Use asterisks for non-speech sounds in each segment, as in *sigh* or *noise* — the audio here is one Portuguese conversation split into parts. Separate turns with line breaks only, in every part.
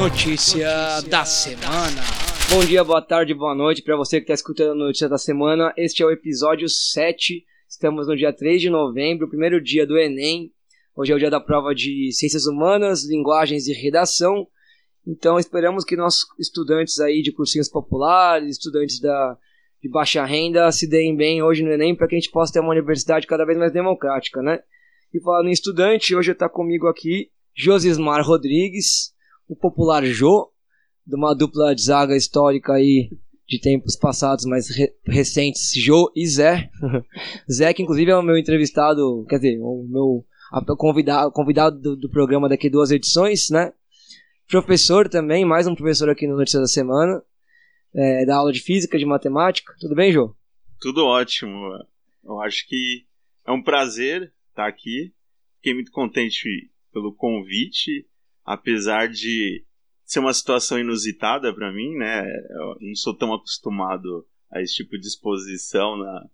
Notícia da semana.
Bom dia, boa tarde, boa noite para você que está escutando a notícia da semana. Este é o episódio 7. Estamos no dia 3 de novembro, primeiro dia do Enem. Hoje é o dia da prova de Ciências Humanas, Linguagens e Redação. Então esperamos que nossos estudantes aí de cursinhos populares, estudantes da, de baixa renda se deem bem hoje no Enem para que a gente possa ter uma universidade cada vez mais democrática, né? E falando em estudante, hoje está comigo aqui Josismar Rodrigues, o popular Jô, de uma dupla de zaga histórica aí de tempos passados, mais re recentes, Jô e Zé. *laughs* Zé, que inclusive é o meu entrevistado, quer dizer, o meu convidado, convidado do, do programa daqui duas edições, né? Professor também, mais um professor aqui no Notícia da Semana, é, da aula de física, de matemática. Tudo bem, Jô?
Tudo ótimo. Eu acho que é um prazer estar aqui. Fiquei muito contente pelo convite apesar de ser uma situação inusitada para mim, né? Eu não sou tão acostumado a esse tipo de exposição na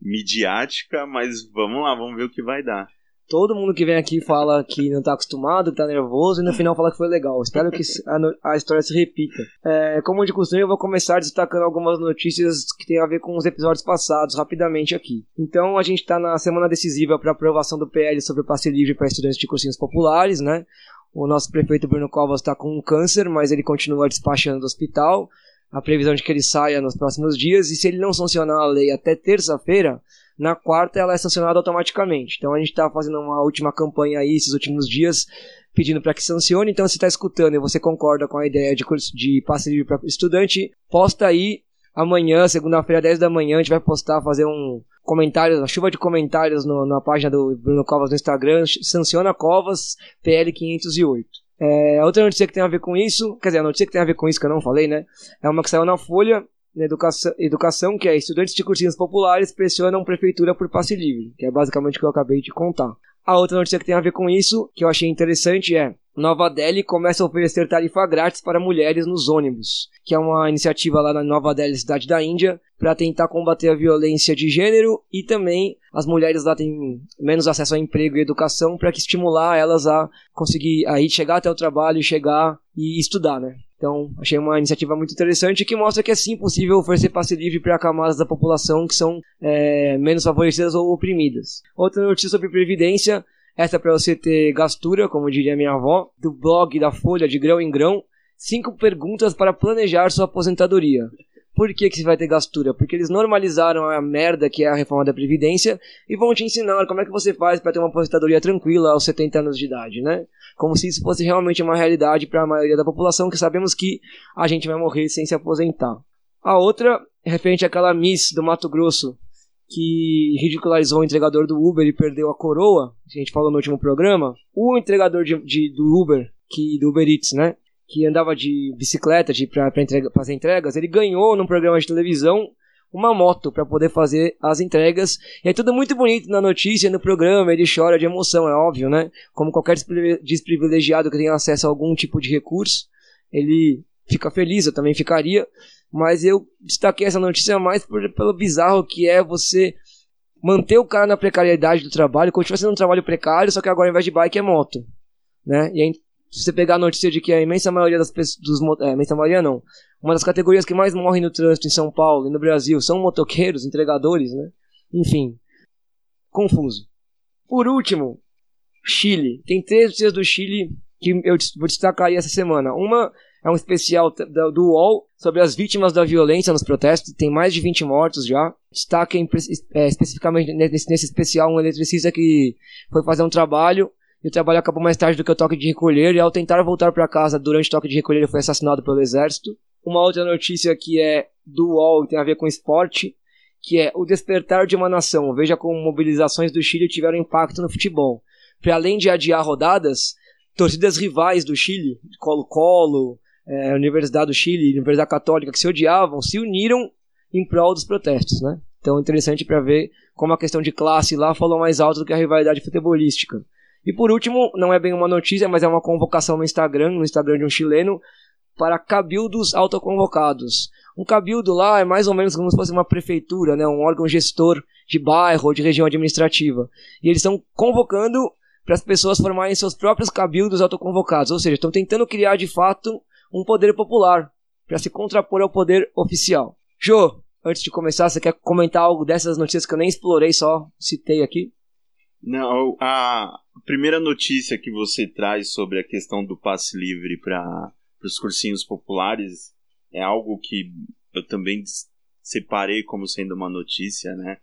midiática, mas vamos lá, vamos ver o que vai dar.
Todo mundo que vem aqui fala que não está acostumado, que tá nervoso, e no final fala que foi legal. Espero que a, a história se repita. É, como de costume, eu vou começar destacando algumas notícias que tem a ver com os episódios passados, rapidamente aqui. Então, a gente está na semana decisiva para aprovação do PL sobre o passe livre para estudantes de cursinhos populares, né? O nosso prefeito Bruno Covas está com um câncer, mas ele continua despachando do hospital. A previsão de que ele saia nos próximos dias. E se ele não sancionar a lei até terça-feira, na quarta ela é sancionada automaticamente. Então a gente está fazendo uma última campanha aí esses últimos dias pedindo para que sancione. Então se está escutando e você concorda com a ideia de, de passe livre para estudante, posta aí amanhã, segunda-feira, 10 da manhã, a gente vai postar, fazer um comentário, uma chuva de comentários no, na página do Bruno Covas no Instagram, sanciona Covas PL 508. É, outra notícia que tem a ver com isso, quer dizer, a notícia que tem a ver com isso que eu não falei, né? É uma que saiu na Folha, na educação, educação, que é estudantes de cursinhos populares pressionam prefeitura por passe livre, que é basicamente o que eu acabei de contar. A outra notícia que tem a ver com isso, que eu achei interessante, é Nova Delhi começa a oferecer tarifa grátis para mulheres nos ônibus, que é uma iniciativa lá na Nova Delhi, cidade da Índia, para tentar combater a violência de gênero e também as mulheres lá têm menos acesso a emprego e educação para estimular elas a conseguir aí chegar até o trabalho, chegar e estudar, né? Então, achei uma iniciativa muito interessante que mostra que é sim possível oferecer passe livre para camadas da população que são é, menos favorecidas ou oprimidas. Outra notícia sobre previdência essa é para você ter gastura, como diria minha avó, do blog da Folha de Grão em Grão. Cinco perguntas para planejar sua aposentadoria. Por que, que você vai ter gastura? Porque eles normalizaram a merda que é a reforma da Previdência e vão te ensinar como é que você faz para ter uma aposentadoria tranquila aos 70 anos de idade, né? Como se isso fosse realmente uma realidade para a maioria da população, que sabemos que a gente vai morrer sem se aposentar. A outra, referente àquela Miss do Mato Grosso, que ridicularizou o entregador do Uber e perdeu a coroa, a gente falou no último programa, o entregador de, de do Uber, que do Uber Eats, né, que andava de bicicleta de, para entrega, entregas, ele ganhou num programa de televisão uma moto para poder fazer as entregas. E é tudo muito bonito na notícia, no programa, ele chora de emoção, é óbvio, né? Como qualquer desprivilegiado que tenha acesso a algum tipo de recurso, ele fica feliz, eu também ficaria mas eu destaquei essa notícia mais por, pelo bizarro que é você manter o cara na precariedade do trabalho, continua sendo um trabalho precário, só que agora ao invés de bike é moto, né? E aí, se você pegar a notícia de que a imensa maioria das pessoas, dos, é, imensa maioria não, uma das categorias que mais morrem no trânsito em São Paulo e no Brasil são motoqueiros, entregadores, né? Enfim, confuso. Por último, Chile. Tem três notícias do Chile que eu vou destacar aí essa semana. Uma é um especial do UOL sobre as vítimas da violência nos protestos. Tem mais de 20 mortos já. Destaca é, especificamente nesse, nesse especial um eletricista que foi fazer um trabalho e o trabalho acabou mais tarde do que o toque de recolher. E ao tentar voltar para casa durante o toque de recolher, ele foi assassinado pelo exército. Uma outra notícia que é do UOL tem a ver com esporte, que é o despertar de uma nação. Veja como mobilizações do Chile tiveram impacto no futebol. Para além de adiar rodadas, torcidas rivais do Chile, Colo-Colo, é, Universidade do Chile, Universidade Católica, que se odiavam, se uniram em prol dos protestos, né? Então interessante para ver como a questão de classe lá falou mais alto do que a rivalidade futebolística. E por último, não é bem uma notícia, mas é uma convocação no Instagram, no Instagram de um chileno, para cabildos autoconvocados. Um cabildo lá é mais ou menos como se fosse uma prefeitura, né? um órgão gestor de bairro ou de região administrativa. E eles estão convocando para as pessoas formarem seus próprios cabildos autoconvocados, ou seja, estão tentando criar de fato um poder popular para se contrapor ao poder oficial. Jô, antes de começar, você quer comentar algo dessas notícias que eu nem explorei, só citei aqui?
Não, a primeira notícia que você traz sobre a questão do passe livre para os cursinhos populares é algo que eu também separei como sendo uma notícia, né?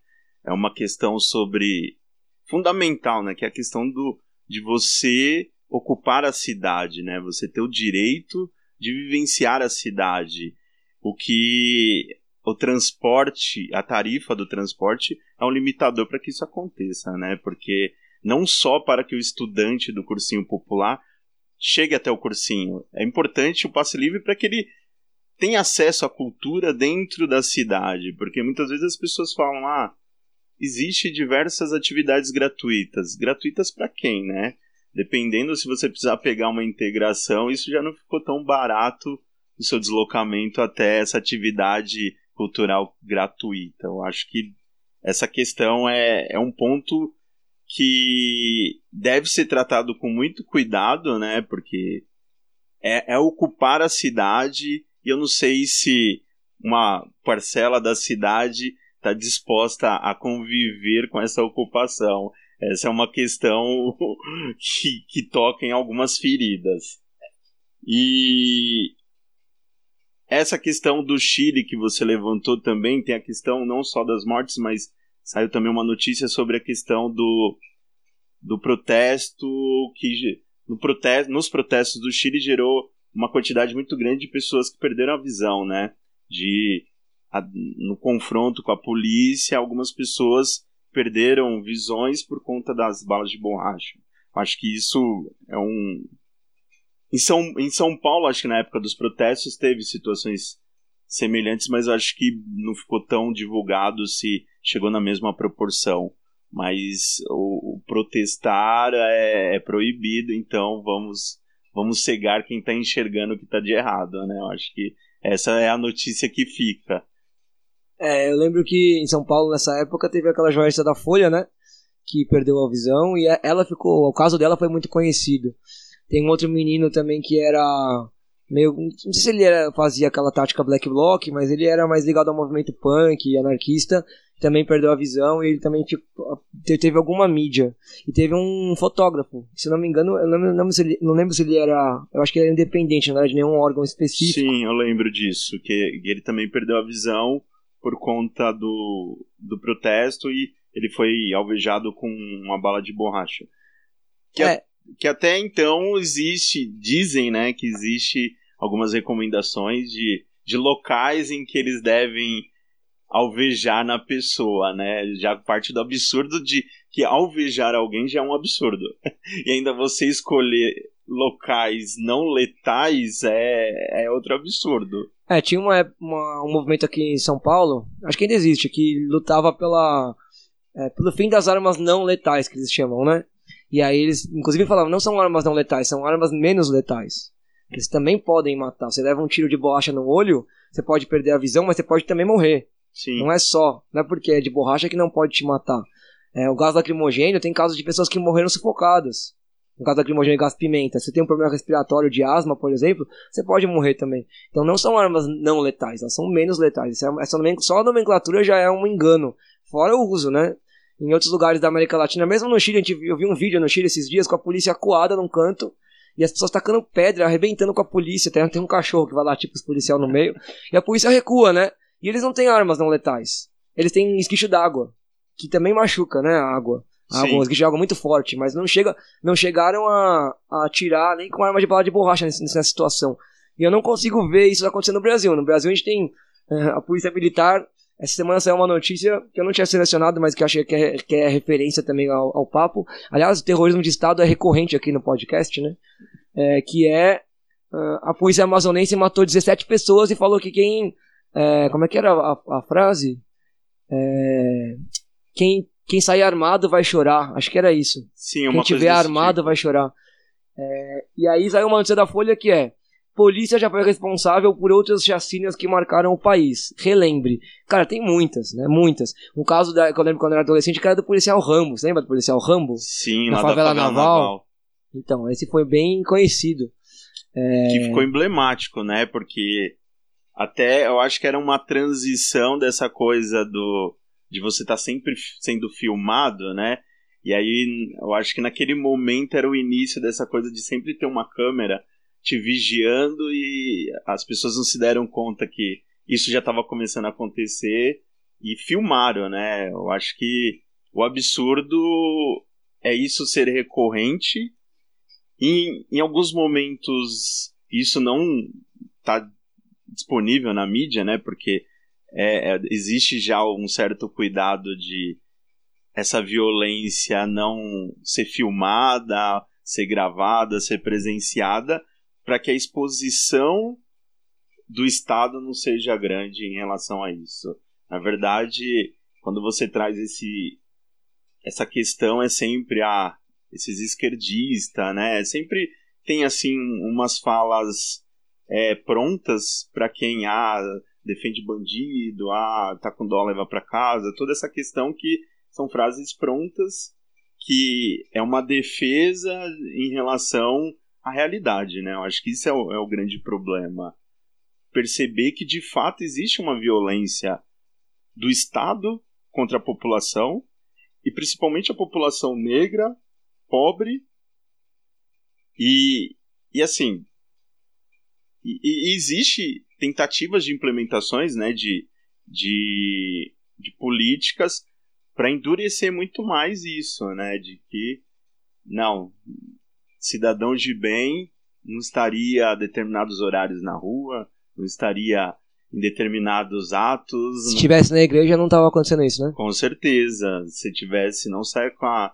É uma questão sobre fundamental, né? Que é a questão do de você ocupar a cidade, né? Você ter o direito de vivenciar a cidade, o que o transporte, a tarifa do transporte é um limitador para que isso aconteça, né? Porque não só para que o estudante do cursinho popular chegue até o cursinho, é importante o passe livre para que ele tenha acesso à cultura dentro da cidade, porque muitas vezes as pessoas falam: "Ah, existe diversas atividades gratuitas. Gratuitas para quem, né? Dependendo se você precisar pegar uma integração, isso já não ficou tão barato o seu deslocamento até essa atividade cultural gratuita. Eu acho que essa questão é, é um ponto que deve ser tratado com muito cuidado, né? Porque é, é ocupar a cidade e eu não sei se uma parcela da cidade está disposta a conviver com essa ocupação. Essa é uma questão *laughs* que, que toca em algumas feridas. E essa questão do Chile que você levantou também, tem a questão não só das mortes, mas saiu também uma notícia sobre a questão do, do protesto que no protesto, nos protestos do Chile gerou uma quantidade muito grande de pessoas que perderam a visão, né? De a, no confronto com a polícia, algumas pessoas perderam visões por conta das balas de borracha. Acho que isso é um em São, em São Paulo, acho que na época dos protestos teve situações semelhantes, mas acho que não ficou tão divulgado se chegou na mesma proporção. Mas o, o protestar é, é, proibido, então vamos vamos cegar quem está enxergando o que está de errado, né? Eu acho que essa é a notícia que fica.
É, eu lembro que em São Paulo nessa época teve aquela jornalista da Folha, né? Que perdeu a visão e ela ficou, o caso dela foi muito conhecido. Tem um outro menino também que era meio. Não sei se ele era, fazia aquela tática black block, mas ele era mais ligado ao movimento punk, anarquista. Também perdeu a visão e ele também teve alguma mídia. E teve um fotógrafo, se não me engano, eu não, não, se ele, não lembro se ele era. Eu acho que ele era independente, não era de nenhum órgão específico.
Sim, eu lembro disso, que ele também perdeu a visão por conta do, do protesto e ele foi alvejado com uma bala de borracha. Que é que até então existe, dizem, né, que existe algumas recomendações de, de locais em que eles devem alvejar na pessoa, né? Já parte do absurdo de que alvejar alguém já é um absurdo. *laughs* e ainda você escolher locais não letais é, é outro absurdo.
É, tinha uma, uma, um movimento aqui em São Paulo, acho que ainda existe, que lutava pela, é, pelo fim das armas não letais, que eles chamam, né? E aí eles, inclusive, falavam, não são armas não letais, são armas menos letais. Eles também podem matar. Você leva um tiro de borracha no olho, você pode perder a visão, mas você pode também morrer.
Sim.
Não é só, não é porque é de borracha que não pode te matar. É, o gás lacrimogêneo tem casos de pessoas que morreram sufocadas. No caso lacrimogêneo e gás pimenta, você tem um problema respiratório de asma, por exemplo, você pode morrer também. Então não são armas não letais, elas são menos letais. Essa, só a nomenclatura já é um engano. Fora o uso, né? em outros lugares da América Latina, mesmo no Chile, eu vi um vídeo no Chile esses dias com a polícia acuada num canto e as pessoas tacando pedra, arrebentando com a polícia. Tem, tem um cachorro que vai lá, tipo, os policial no meio, e a polícia recua, né? E eles não têm armas não letais. Eles têm esquicho d'água, que também machuca, né? A água. A água, esquicho de água muito forte, mas não, chega, não chegaram a, a atirar nem com arma de bala de borracha nessa, nessa situação. E eu não consigo ver isso acontecendo no Brasil. No Brasil a gente tem uh, a polícia militar essa semana saiu uma notícia que eu não tinha selecionado, mas que achei que é, que é referência também ao, ao, papo. Aliás, o terrorismo de Estado é recorrente aqui no podcast, né? É, que é uh, a polícia amazonense matou 17 pessoas e falou que quem. É, como é que era a, a frase? Quem, quem sair armado vai chorar. Acho que era isso.
Sim,
quem tiver armado tipo. vai chorar. É, e aí saiu uma notícia da Folha que é Polícia já foi responsável por outras chacinas que marcaram o país. Relembre. Cara, tem muitas, né? Muitas. Um caso da, que eu lembro quando eu era adolescente, que era do policial Rambo. Você lembra do policial Rambo?
Sim,
Na favela naval.
naval.
Então, esse foi bem conhecido. É,
Que ficou emblemático, né? Porque até eu acho que era uma transição dessa coisa do de você estar sempre f- sendo filmado, né? E aí eu acho que naquele momento era o início dessa coisa de sempre ter uma câmera te vigiando e as pessoas não se deram conta que isso já estava começando a acontecer e filmaram, né? Eu acho que o absurdo é isso ser recorrente e em alguns momentos isso não está disponível na mídia, né? Porque é, é, existe já um certo cuidado de essa violência não ser filmada, ser gravada, ser presenciada, para que a exposição do Estado não seja grande em relação a isso. Na verdade, quando você traz esse essa questão é sempre a esses esquerdistas, né? Sempre tem assim umas falas é, prontas para quem ah, defende bandido, ah, tá com dó leva para casa, toda essa questão que são frases prontas que é uma defesa em relação à realidade, né? Eu acho que isso é o, é o grande problema. Perceber que de fato existe uma violência do Estado contra a população e principalmente a população negra, pobre e, e assim e, e existe tentativas de implementações né, de, de, de políticas para endurecer muito mais isso, né, de que não cidadão de bem não estaria a determinados horários na rua, não estaria em determinados atos.
se
não-
tivesse na igreja não tava acontecendo isso, né?
com certeza. Se tivesse, não sai com a.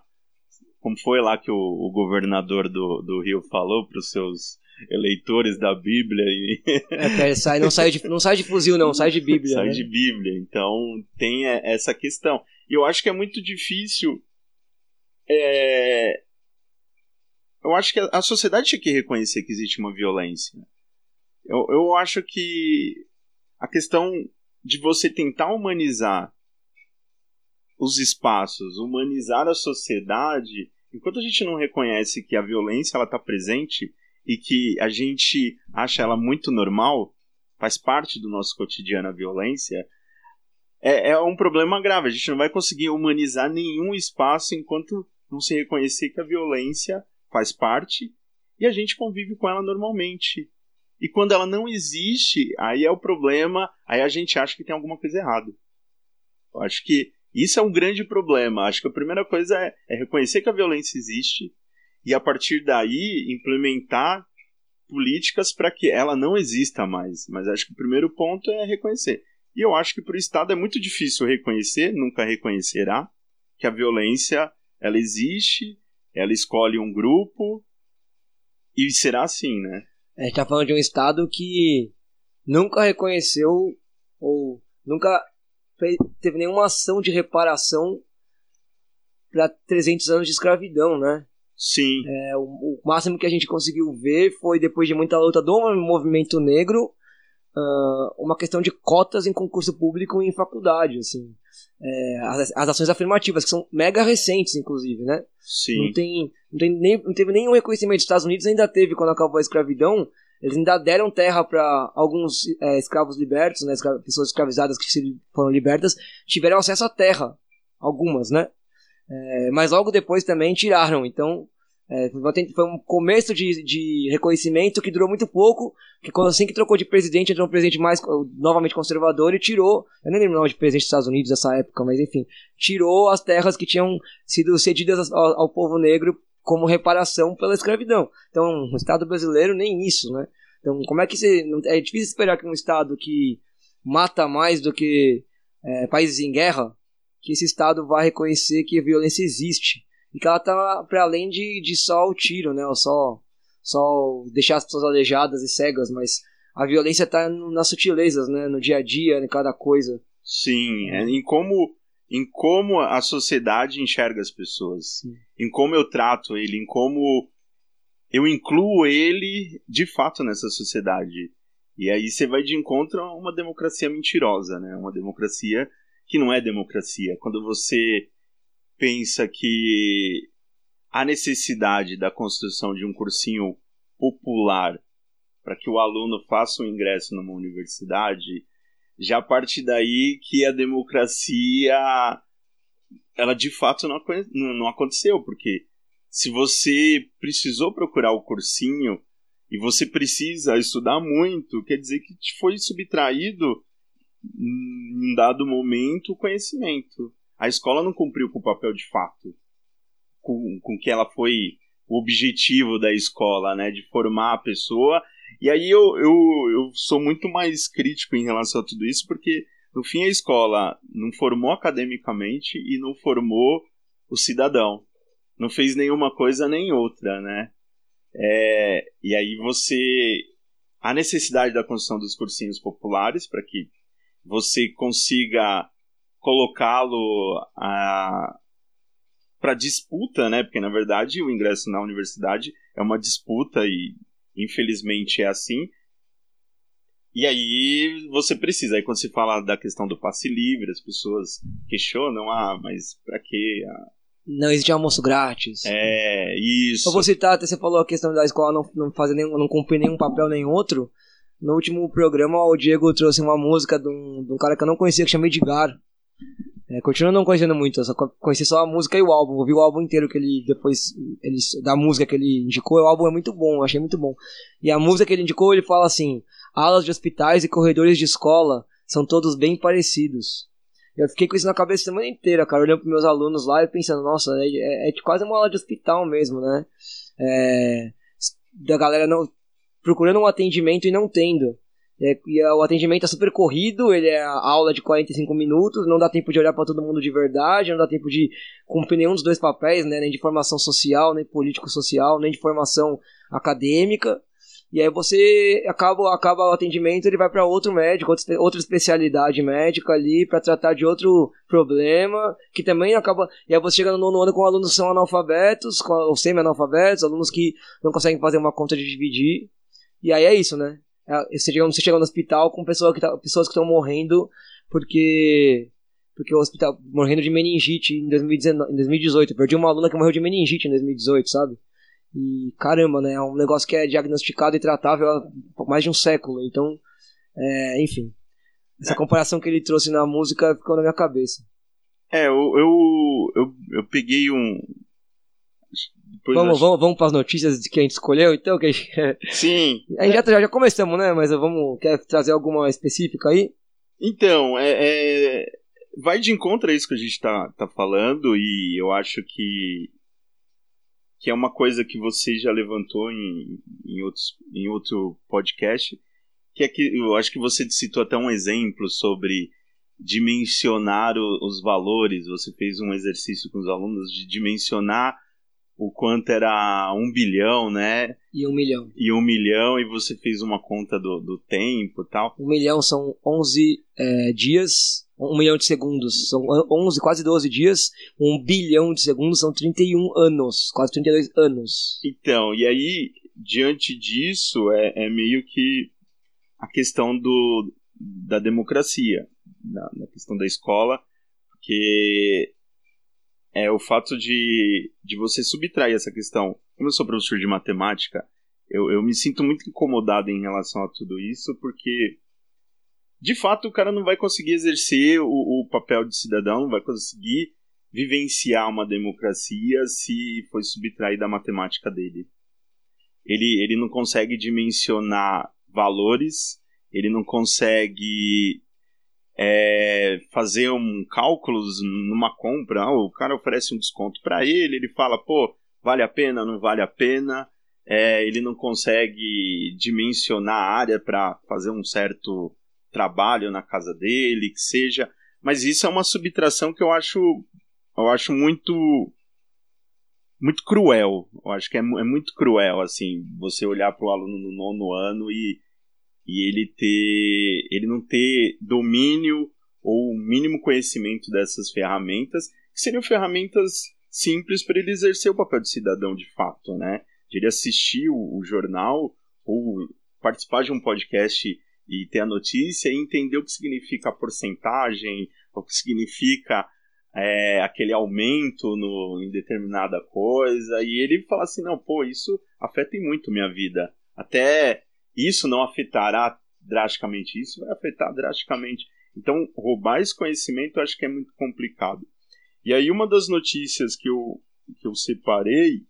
Como foi lá que o, o governador do, do Rio falou para os seus eleitores da Bíblia e
É, sai, não, sai de, não sai de fuzil, não, sai de Bíblia.
sai
né?
de Bíblia. Então tem é, essa questão. E eu acho que é muito difícil. é, Eu acho que a- a sociedade tinha que reconhecer que existe uma violência. Eu, eu acho que a questão de você tentar humanizar os espaços, humanizar a sociedade, enquanto a gente não reconhece que a violência ela está presente e que a gente acha ela muito normal, faz parte do nosso cotidiano a violência, é, é um problema grave. A gente não vai conseguir humanizar nenhum espaço enquanto não se reconhecer que a violência faz parte e a gente convive com ela normalmente. E quando ela não existe, aí é o problema, aí a gente acha que tem alguma coisa errada. Eu acho que isso é um grande problema. Acho que a primeira coisa é, é reconhecer que a violência existe e a partir daí implementar políticas para que ela não exista mais. Mas acho que o primeiro ponto é reconhecer. E eu acho que para o Estado é muito difícil reconhecer, nunca reconhecerá, que a violência ela existe, ela escolhe um grupo e será assim, né?
A gente tá falando de um estado que nunca reconheceu ou nunca teve nenhuma ação de reparação para 300 anos de escravidão, né?
Sim,
É, o, o máximo que a gente conseguiu ver foi depois de muita luta do movimento negro, ah, uma questão de cotas em concurso público e em faculdade, assim. É, as, as ações afirmativas, que são mega recentes, inclusive, né?
sim.
Não, tem, não, tem nem, não teve nenhum reconhecimento. Os Estados Unidos ainda teve, quando acabou a escravidão, eles ainda deram terra para alguns é, escravos libertos, né, escra- pessoas escravizadas que foram libertas, tiveram acesso à terra. Algumas, né? É, mas logo depois também tiraram. Então, é, foi um começo de, de reconhecimento que durou muito pouco, que quando assim que trocou de presidente, entrou um presidente mais novamente conservador e tirou, eu nem lembro o nome de presidente dos Estados Unidos nessa época, mas enfim, tirou as terras que tinham sido cedidas ao, ao povo negro como reparação pela escravidão. Então, o Estado brasileiro nem isso, né? Então, como é que você. É difícil esperar que um Estado que mata mais do que é, países em guerra, que esse Estado vai reconhecer que a violência existe. E que ela tá para além de, de só o tiro, né? Ou só, só deixar as pessoas aleijadas e cegas, mas a violência tá no- nas sutilezas, né? No dia a dia, em cada coisa.
Sim, é em como em como a sociedade enxerga as pessoas,
Sim.
em como eu trato ele, em como eu incluo ele de fato nessa sociedade. E aí você vai de encontro a uma democracia mentirosa, né? Uma democracia que não é democracia. Quando você pensa que a necessidade da construção de um cursinho popular para que o aluno faça o um ingresso numa universidade, já parte daí que a democracia ela de fato não, não aconteceu, porque se você precisou procurar o cursinho e você precisa estudar muito, quer dizer que te foi subtraído em dado momento o conhecimento. A escola não cumpriu com o papel de fato, com, com que ela foi o objetivo da escola, né, de formar a pessoa. E aí eu, eu, eu sou muito mais crítico em relação a tudo isso, porque no fim a escola não formou academicamente e não formou o cidadão não fez nenhuma coisa nem outra, né? É, e aí você. A necessidade da construção dos cursinhos populares para que você consiga colocá-lo para disputa, né? Porque na verdade o ingresso na universidade é uma disputa e infelizmente é assim. E aí você precisa. Aí quando se fala da questão do passe livre, as pessoas questionam: ah, mas para que
não existe almoço grátis.
É, isso.
Eu vou citar, até você falou a questão da escola não, não fazer nenhum, não cumprir nenhum papel nem outro. No último programa, o Diego trouxe uma música de um, de um cara que eu não conhecia, que chama Edgar. É, continuo não conhecendo muito, só conheci só a música e o álbum. Ouvi o álbum inteiro que ele depois. Ele, da música que ele indicou, o álbum é muito bom, eu achei muito bom. E a música que ele indicou, ele fala assim: alas de hospitais e corredores de escola são todos bem parecidos. Eu fiquei com isso na cabeça a semana inteira, cara, olhando pros meus alunos lá e pensando, nossa, é, é, é quase uma aula de hospital mesmo, né? É, da galera não procurando um atendimento e não tendo. É, e o atendimento é super corrido, ele é aula de 45 minutos, não dá tempo de olhar para todo mundo de verdade, não dá tempo de cumprir nenhum dos dois papéis, né, nem de formação social, nem político-social, nem de formação acadêmica. E aí você acaba, acaba o atendimento, ele vai para outro médico, outra especialidade médica ali para tratar de outro problema, que também acaba. E aí você chega no nono ano com alunos que são analfabetos, ou semi-analfabetos, alunos que não conseguem fazer uma conta de dividir. E aí é isso, né? É, você chega, você chega no hospital com pessoa que tá, pessoas que estão morrendo porque porque o hospital morrendo de meningite em, 2019, em 2018. Eu perdi uma aluna que morreu de meningite em 2018, sabe? E caramba, né? É um negócio que é diagnosticado e tratável há mais de um século. Então, é, enfim. Essa comparação que ele trouxe na música ficou na minha cabeça.
É, eu, eu, eu, eu peguei um.
Depois vamos, acho... vamos, vamos para as notícias que a gente escolheu, então? Que a gente...
Sim. *laughs*
A gente já, já começamos, né? Mas vamos. Quer trazer alguma específica aí?
Então, é, é, vai de encontro a isso que a gente está tá falando, e eu acho que que é uma coisa que você já levantou em, em, outros, em outro podcast, que é que eu acho que você citou até um exemplo sobre dimensionar o, os valores. Você fez um exercício com os alunos de dimensionar o quanto era um bilhão, né?
E um milhão.
E um milhão, e você fez uma conta do, do tempo e tal.
Um milhão são 11 é, dias um milhão de segundos são 11, quase 12 dias, um bilhão de segundos são 31 anos, quase 32 anos.
Então, e aí, diante disso, é, é meio que a questão do, da democracia, na, na questão da escola, porque é o fato de, de você subtrair essa questão. Como eu sou professor de matemática, eu, eu me sinto muito incomodado em relação a tudo isso, porque de fato o cara não vai conseguir exercer o, o papel de cidadão, não vai conseguir vivenciar uma democracia se foi subtraída a matemática dele. Ele, ele não consegue dimensionar valores, ele não consegue é, fazer um cálculos numa compra. Ah, o cara oferece um desconto para ele, ele fala, pô, vale a pena, não vale a pena. É, ele não consegue dimensionar a área para fazer um certo trabalho na casa dele, que seja. Mas isso é uma subtração que eu acho, eu acho muito muito cruel. Eu acho que é, é muito cruel assim você olhar para o aluno no nono ano e, e ele ter ele não ter domínio ou mínimo conhecimento dessas ferramentas, que seriam ferramentas simples para ele exercer o papel de cidadão de fato, né? de ele assistir o, o jornal ou participar de um podcast e ter a notícia e entender o que significa a porcentagem, o que significa é, aquele aumento no, em determinada coisa. E ele fala assim: não, pô, isso afeta muito minha vida. Até isso não afetará drasticamente, isso vai afetar drasticamente. Então, roubar esse conhecimento eu acho que é muito complicado. E aí, uma das notícias que eu, que eu separei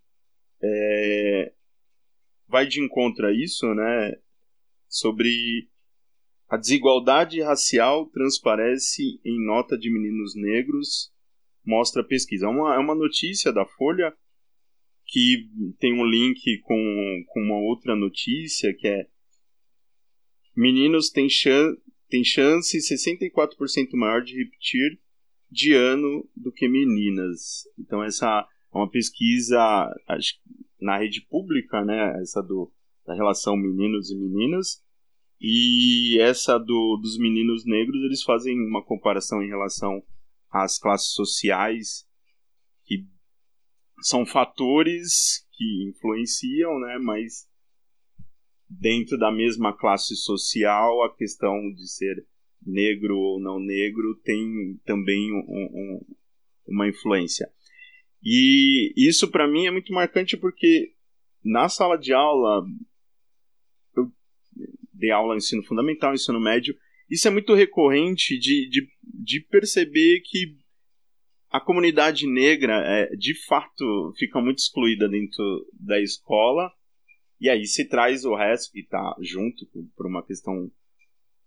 é, vai de encontro a isso, né? Sobre a desigualdade racial transparece em nota de meninos negros, mostra a pesquisa. É uma, é uma notícia da Folha que tem um link com, com uma outra notícia que é meninos têm, chan têm chance 64% maior de repetir de ano do que meninas. Então essa é uma pesquisa acho, na rede pública, né? Essa do, da relação meninos e meninas. E essa do, dos meninos negros, eles fazem uma comparação em relação às classes sociais, que são fatores que influenciam, né? Mas dentro da mesma classe social, a questão de ser negro ou não negro tem também um, um, uma influência. E isso para mim é muito marcante porque na sala de aula, eu dei aula ensino fundamental, ensino médio, isso é muito recorrente de, de, de perceber que a comunidade negra é, de fato fica muito excluída dentro da escola e aí se traz o resto que está junto por uma questão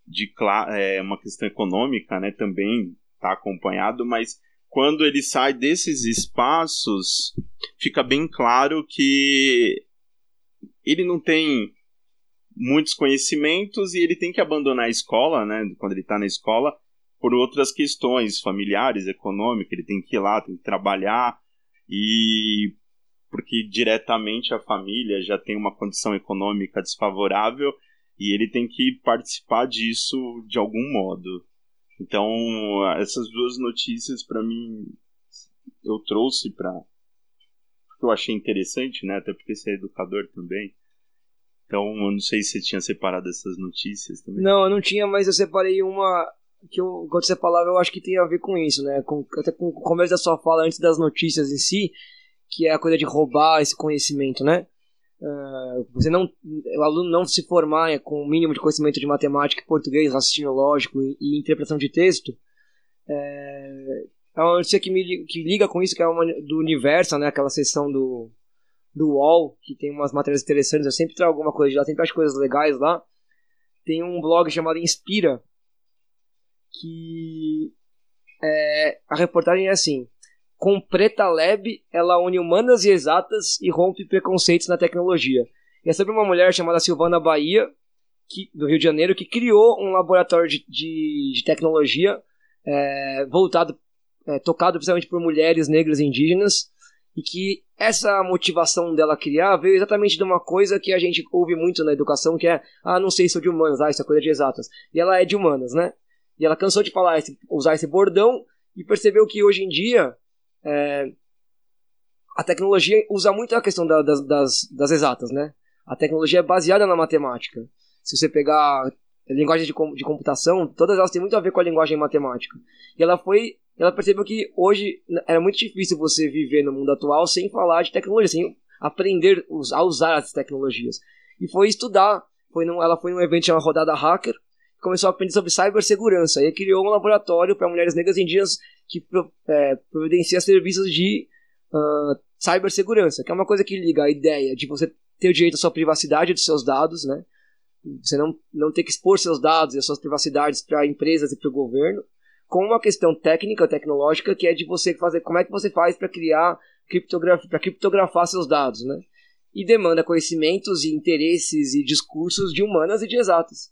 de é, uma questão econômica, né, também está acompanhado, mas quando ele sai desses espaços, fica bem claro que ele não tem muitos conhecimentos e ele tem que abandonar a escola, né, quando ele está na escola, por outras questões familiares, econômicas, ele tem que ir lá, tem que trabalhar e porque diretamente a família já tem uma condição econômica desfavorável e ele tem que participar disso de algum modo. Então, essas duas notícias para mim eu trouxe para porque eu achei interessante, né? Até porque você é educador também. Então, eu não sei se você tinha separado essas notícias também.
Não, eu não tinha, mas eu separei uma que eu, você falava, eu acho que tem a ver com isso, né? Com, até com o começo da sua fala antes das notícias em si, que é a coisa de roubar esse conhecimento, né? Uh, você não, o aluno não se formar com o mínimo de conhecimento de matemática, português, raciocínio lógico e, e interpretação de texto, é, é uma notícia que, me, que liga com isso, que é uma do Universo, né? Aquela seção do, do UOL, que tem umas matérias interessantes, eu sempre trago alguma coisa de lá, sempre acho coisas legais lá. Tem um blog chamado Inspira, que é, a reportagem é assim: com Preta Lab, ela une humanas e exatas e rompe preconceitos na tecnologia. E é sobre uma mulher chamada Silvana Bahia, que, do Rio de Janeiro, que criou um laboratório de, de, de tecnologia é, voltado, é, tocado principalmente por mulheres negras e indígenas, e que essa motivação dela criar veio exatamente de uma coisa que a gente ouve muito na educação, que é, ah, não sei, sou de humanas, ah, isso é coisa de exatas. E ela é de humanas, né? E ela cansou de falar esse, usar esse bordão e percebeu que hoje em dia é, a tecnologia usa muito a questão da, das, das, das, exatas, né? A tecnologia é baseada na matemática. Se você pegar linguagem de, de computação, todas elas têm muito a ver com a linguagem matemática. E ela foi, ela percebeu que hoje era muito difícil você viver no mundo atual sem falar de tecnologia, sem aprender a usar as tecnologias. E foi estudar. Foi num, ela foi num evento chamado Rodada Hacker, começou a aprender sobre cibersegurança e criou um laboratório para mulheres negras e indígenas que é, providencia serviços de uh, cibersegurança, que é uma coisa que liga a ideia de você ter o direito à sua privacidade dos seus dados, né? Você não, não ter que expor seus dados e as suas privacidades para empresas e para o governo, com uma questão técnica, tecnológica, que é de você fazer como é que você faz para criar criptografia, para criptografar seus dados, né? E demanda conhecimentos e interesses e discursos de humanas e de exatas.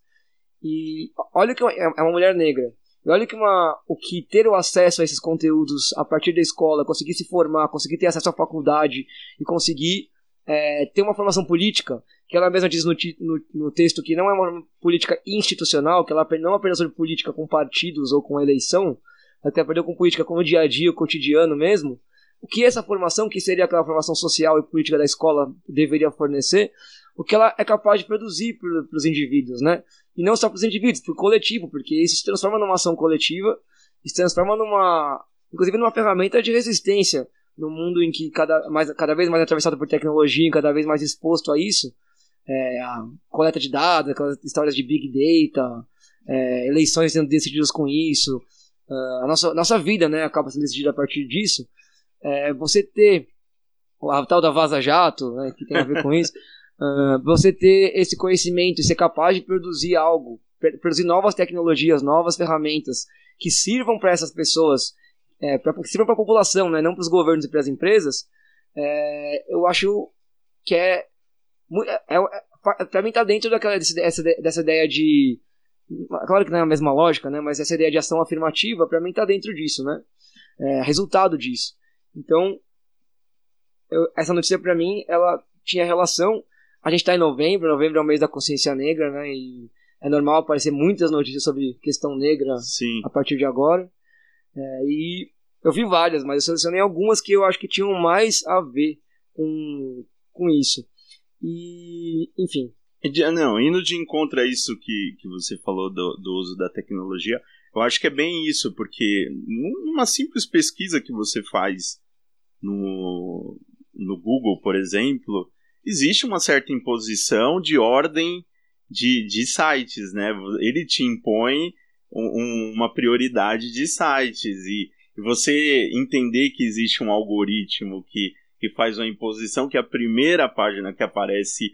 E olha que é, é uma mulher negra. E olha que uma, o que ter o acesso a esses conteúdos a partir da escola, conseguir se formar, conseguir ter acesso à faculdade e conseguir é, ter uma formação política, que ela mesma diz no, no, no, texto que não é uma política institucional, que ela não apenas sobre política com partidos ou com eleição, até aprendeu com política com o dia a dia, o cotidiano mesmo. o que essa formação, que seria aquela formação social e política da escola, deveria fornecer, o que ela é capaz de produzir para os indivíduos, né? E não só para os indivíduos, para o coletivo, porque isso se transforma numa ação coletiva, se transforma numa, inclusive numa ferramenta de resistência no mundo em que cada, mais, cada vez mais atravessado por tecnologia, cada vez mais exposto a isso, é, a coleta de dados, aquelas histórias de big data, é, eleições sendo decididas com isso, uh, a nossa, nossa vida né, acaba sendo decidida a partir disso. É, você ter a tal da Vaza Jato, né, que tem a ver com isso, *laughs* uh, você ter esse conhecimento e ser capaz de produzir algo, produzir novas tecnologias, novas ferramentas que sirvam para essas pessoas, é, pra, que sirvam para a população, né, não para os governos e para as empresas, é, eu acho que é, é, é para mim está dentro daquela dessa, dessa ideia de Claro que não é a mesma lógica, né? Mas essa ideia de ação afirmativa, para mim, está dentro disso, né? É resultado disso. Então, eu, essa notícia, para mim, ela tinha relação. A gente está em novembro, novembro é o mês da consciência negra, né? E é normal aparecer muitas notícias sobre questão negra
Sim.
a partir de agora. É, e eu vi várias, mas eu selecionei algumas que eu acho que tinham mais a ver com, com isso. E, enfim,
não, indo de encontro a isso que, que você falou do, do uso da tecnologia, eu acho que é bem isso, porque numa simples pesquisa que você faz no, no Google, por exemplo, existe uma certa imposição de ordem de, de sites, né? Ele te impõe um, uma prioridade de sites e, você entender que existe um algoritmo que, que faz uma imposição que a primeira página que aparece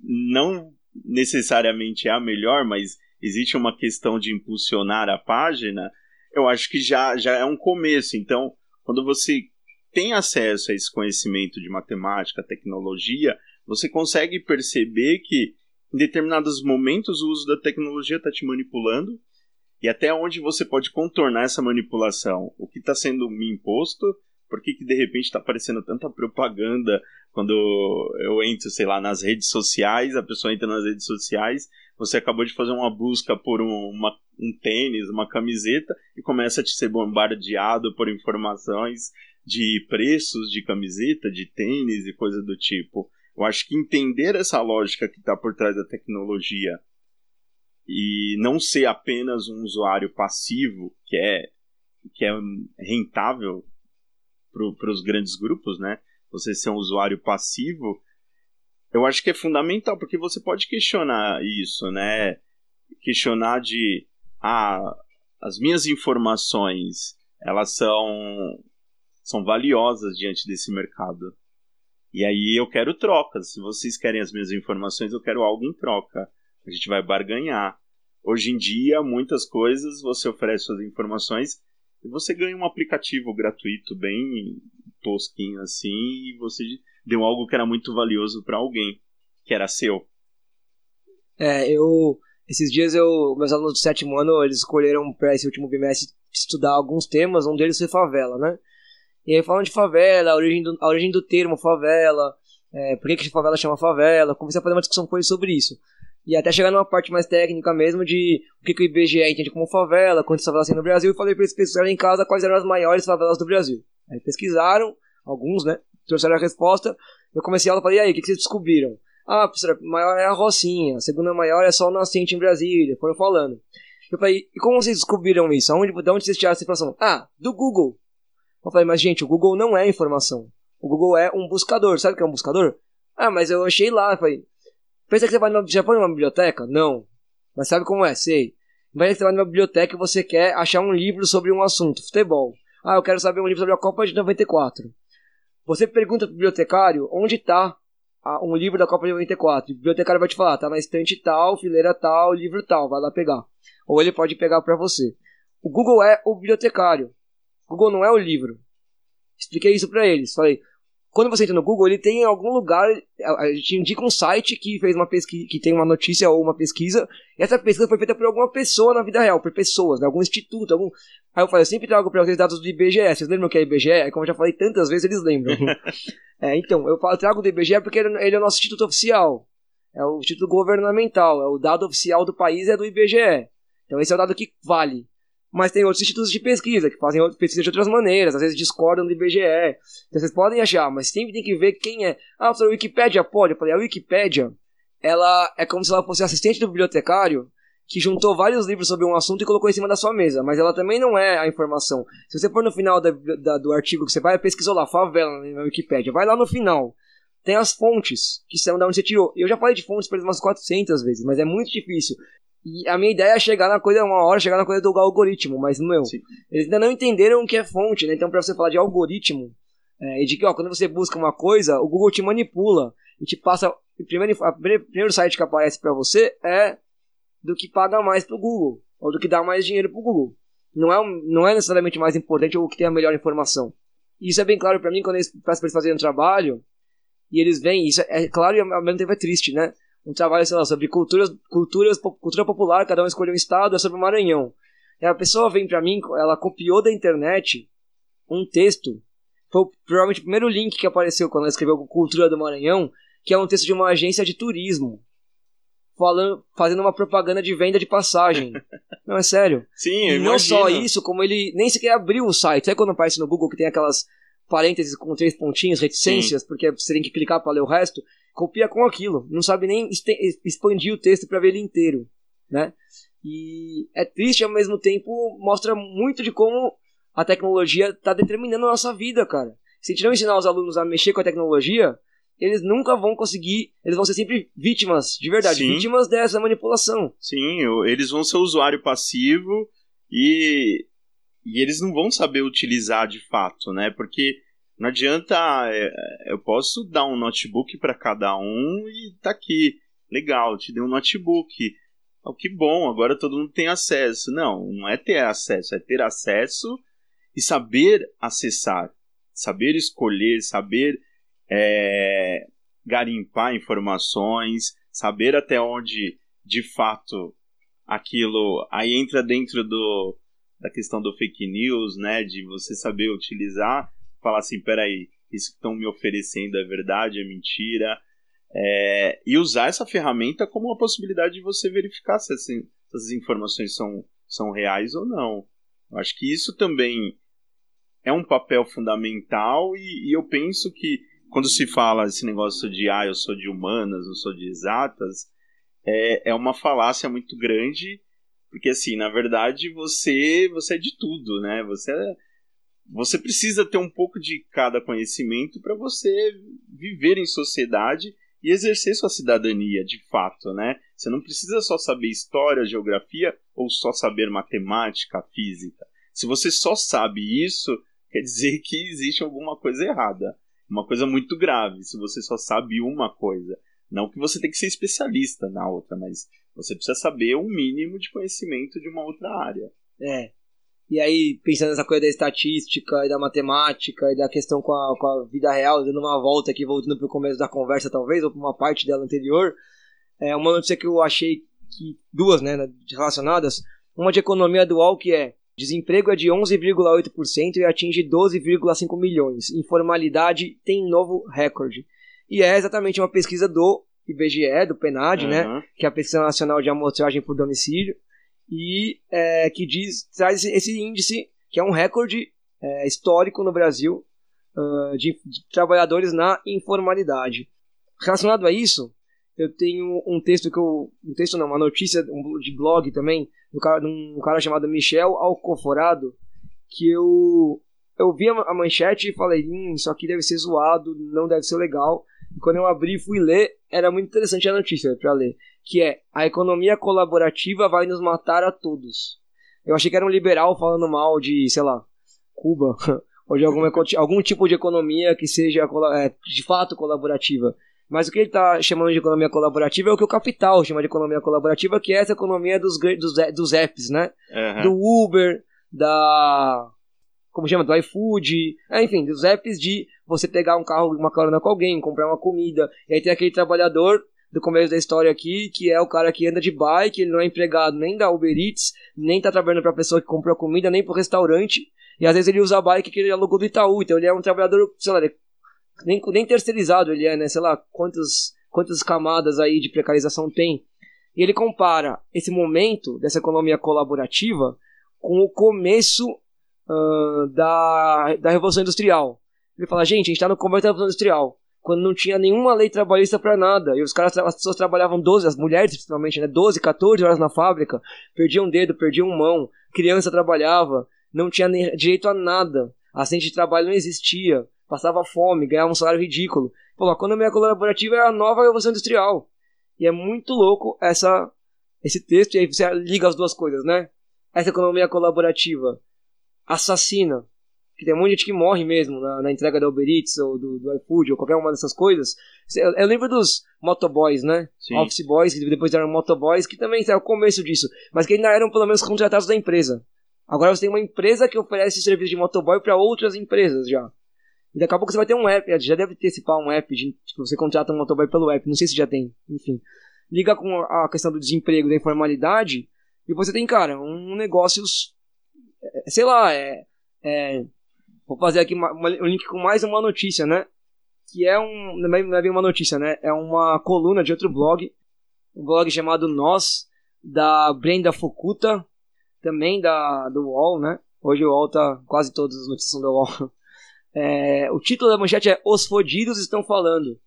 não necessariamente é a melhor, mas existe uma questão de impulsionar a página, eu acho que já, já é um começo. Então, quando você tem acesso a esse conhecimento de matemática, tecnologia, você consegue perceber que em determinados momentos o uso da tecnologia está te manipulando e até onde você pode contornar essa manipulação. O que está sendo me imposto por que, que de repente está aparecendo tanta propaganda quando eu entro, sei lá, nas redes sociais, a pessoa entra nas redes sociais, você acabou de fazer uma busca por um, uma, um tênis, uma camiseta, e começa a te ser bombardeado por informações de preços de camiseta, de tênis e coisa do tipo. Eu acho que entender essa lógica que está por trás da tecnologia e não ser apenas um usuário passivo que é que é rentável para os grandes grupos, né? Você ser um usuário passivo, eu acho que é fundamental, porque você pode questionar isso, né? Questionar de, ah, as minhas informações, elas são, são valiosas diante desse mercado. E aí eu quero trocas. Se vocês querem as minhas informações, eu quero algo em troca. A gente vai barganhar. Hoje em dia, muitas coisas você oferece suas informações e você ganha um aplicativo gratuito bem tosquinho assim e você deu algo que era muito valioso para alguém, que era seu.
É, eu esses dias eu meus alunos do sétimo ano, eles escolheram para esse último bimestre estudar alguns temas, um deles foi favela, né? E aí falando de favela, a origem do, a origem do termo favela, é, por que, que favela chama favela, comecei a fazer uma discussão com eles sobre isso. E até chegar numa parte mais técnica mesmo de o que, que o IBGE entende como favela, quantas favelas tem no Brasil, e falei para eles pesquisarem em casa quais eram as maiores favelas do Brasil. Aí pesquisaram, alguns, né? Trouxeram a resposta. Eu comecei a aula e falei, e aí, o que, que vocês descobriram? Ah, professora, maior é a Rocinha, a segunda maior é só o Nascente em Brasília, foram falando. Eu falei, e como vocês descobriram isso? Aonde, de onde vocês tiraram essa informação? Ah, do Google. Eu falei, mas gente, o Google não é informação. O Google é um buscador. Sabe o que é um buscador? Ah, mas eu achei lá. Eu falei, Pensa que você vai numa, já foi numa biblioteca? Não. Mas sabe como é? Sei. Que você vai numa biblioteca e você quer achar um livro sobre um assunto, futebol. Ah, eu quero saber um livro sobre a Copa de 94. Você pergunta pro bibliotecário onde está um livro da Copa de 94. O bibliotecário vai te falar, tá na estante tal, fileira tal, livro tal, vai lá pegar. Ou ele pode pegar para você. O Google é o bibliotecário. Google não é o livro. Expliquei isso para eles. Falei, quando você entra no Google, ele tem em algum lugar, a gente indica um site que fez uma pesquisa, que tem uma notícia ou uma pesquisa, e essa pesquisa foi feita por alguma pessoa na vida real, por pessoas, né, algum instituto, algum... Aí eu falei, eu sempre trago para vocês dados do IBGE, vocês lembram que é IBGE? É como eu já falei tantas vezes, eles lembram. *laughs* é, então, eu falo, trago do IBGE porque ele, ele é o nosso instituto oficial, é o instituto governamental, é o dado oficial do país é do IBGE. Então esse é o dado que vale. Mas tem outros institutos de pesquisa que fazem pesquisa de outras maneiras, às vezes discordam do IBGE. Então vocês podem achar, mas sempre tem que ver quem é. Ah, a Wikipédia pode? Eu falei, a Wikipédia, ela é como se ela fosse assistente do bibliotecário que juntou vários livros sobre um assunto e colocou em cima da sua mesa, mas ela também não é a informação. Se você for no final da, da, do artigo que você vai, pesquisou lá, favela na Wikipédia, vai lá no final. Tem as fontes, que são da onde você tirou. Eu já falei de fontes para umas 400 vezes, mas é muito difícil. E a minha ideia é chegar na coisa, uma hora, chegar na coisa do algoritmo, mas, meu, Sim. eles ainda não entenderam o que é fonte, né? Então, para você falar de algoritmo, é, e de que, ó, quando você busca uma coisa, o Google te manipula e te passa. O primeiro, primeiro site que aparece para você é do que paga mais pro Google, ou do que dá mais dinheiro pro Google. Não é, não é necessariamente mais importante o que tem a melhor informação. E isso é bem claro para mim quando eu peço pra eles fazerem um trabalho e eles vêm, isso é, é claro e ao mesmo tempo é triste, né? Um trabalho, sei lá, sobre culturas, culturas, cultura popular, cada um escolheu um estado, é sobre o Maranhão. E a pessoa vem pra mim, ela copiou da internet um texto, foi provavelmente o primeiro link que apareceu quando ela escreveu Cultura do Maranhão, que é um texto de uma agência de turismo falando, fazendo uma propaganda de venda de passagem. *laughs* não, é sério.
Sim,
E não só isso, como ele nem sequer abriu o site. Sabe quando aparece no Google que tem aquelas parênteses com três pontinhos, reticências, Sim. porque você tem que clicar para ler o resto? Copia com aquilo. Não sabe nem expandir o texto para ver ele inteiro, né? E é triste ao mesmo tempo, mostra muito de como a tecnologia está determinando a nossa vida, cara. Se a gente não ensinar os alunos a mexer com a tecnologia, eles nunca vão conseguir, eles vão ser sempre vítimas, de verdade, Sim. vítimas dessa manipulação.
Sim, eles vão ser usuário passivo e, e eles não vão saber utilizar de fato, né? Porque não adianta, é, eu posso dar um notebook para cada um e tá aqui, legal, te dei um notebook. Oh, que bom, agora todo mundo tem acesso. Não, não é ter acesso, é ter acesso e saber acessar, saber escolher, saber é, garimpar informações, saber até onde de fato aquilo aí entra dentro do da questão do fake news, né, de você saber utilizar, falar assim, peraí, isso que estão me oferecendo é verdade, é mentira, é, e usar essa ferramenta como uma possibilidade de você verificar se essas informações são, são reais ou não. Eu acho que isso também é um papel fundamental e, e eu penso que quando se fala esse negócio de ah, eu sou de humanas, eu sou de exatas, é, é uma falácia muito grande, porque assim, na verdade, você você é de tudo, né? Você é, você precisa ter um pouco de cada conhecimento para você viver em sociedade e exercer sua cidadania de fato, né? Você não precisa só saber história, geografia ou só saber matemática, física. Se você só sabe isso, *laughs* quer dizer que existe alguma coisa errada uma coisa muito grave se você só sabe uma coisa. Não que você tem que ser especialista na outra, mas você precisa saber um mínimo de conhecimento de uma outra área.
É. E aí, pensando nessa coisa da estatística e da matemática e da questão com a, com a vida real, dando uma volta aqui, voltando para o começo da conversa, talvez, ou para uma parte dela anterior, é uma notícia que eu achei que. duas, né, relacionadas. Uma de economia dual que é Desemprego é de 11,8% e atinge 12,5 milhões. Informalidade tem novo recorde. E é exatamente uma pesquisa do IBGE, do PNAD, uhum. né? Que é a Pesquisa Nacional de Amostragem por Domicílio. E é, que diz, traz esse índice, que é um recorde é, histórico no Brasil, uh, de, de trabalhadores na informalidade. Relacionado a isso, eu tenho um texto que eu. Um texto não, uma notícia um, de blog também, um cara, de um cara chamado Michel Alcoforado, que eu. Eu vi a manchete e falei, hum, isso aqui deve ser zoado, não deve ser legal. E quando eu abri e fui ler, era muito interessante a notícia para ler. Que é, a economia colaborativa vai nos matar a todos. Eu achei que era um liberal falando mal de, sei lá, Cuba, *laughs* ou de alguma, algum tipo de economia que seja é, de fato colaborativa. Mas o que ele está chamando de economia colaborativa é o que o capital chama de economia colaborativa, que é essa economia dos, dos, dos apps, né? Uhum. Do Uber, da. Como chama? Do iFood, é, enfim, dos apps de você pegar um carro, uma carona com alguém, comprar uma comida. E aí tem aquele trabalhador do começo da história aqui, que é o cara que anda de bike, ele não é empregado nem da Uber Eats, nem tá trabalhando pra pessoa que comprou a comida, nem pro restaurante. E às vezes ele usa a bike que ele alugou do Itaú, então ele é um trabalhador, sei lá, nem, nem terceirizado ele é, né? Sei lá quantas, quantas camadas aí de precarização tem. E ele compara esse momento dessa economia colaborativa com o começo uh, da, da Revolução Industrial. Ele fala, gente, a gente está no começo da Revolução Industrial, quando não tinha nenhuma lei trabalhista para nada, e os caras, as pessoas trabalhavam 12, as mulheres principalmente, né, 12, 14 horas na fábrica, perdiam um dedo, perdiam mão, criança trabalhava, não tinha nem, direito a nada, acidente de trabalho não existia, passava fome, ganhava um salário ridículo. Pô, a economia colaborativa é a nova Revolução Industrial. E é muito louco essa, esse texto, e aí você liga as duas coisas, né? Essa economia colaborativa assassina que tem um monte de gente que morre mesmo na, na entrega da Uber Eats ou do, do, iFood ou qualquer uma dessas coisas. Eu, eu lembro dos motoboys, né? Sim. Office boys, que depois eram motoboys, que também é o começo disso, mas que ainda eram pelo menos contratados da empresa. Agora você tem uma empresa que oferece serviço de motoboy para outras empresas já. E daqui a pouco você vai ter um app, já deve ter esse um app de que você contrata um motoboy pelo app, não sei se já tem, enfim. Liga com a questão do desemprego, da informalidade, e você tem, cara, um negócio, é, sei lá, é, é Vou fazer aqui uma, uma, um link com mais uma notícia, né? Que é um. Não é bem uma notícia, né? É uma coluna de outro blog. Um blog chamado Nós, da Brenda Fukuta, também da, do UOL, né? Hoje o UOL tá. Quase todas as notícias são do UOL. *laughs* É, o título da manchete é Os Fodidos Estão Falando.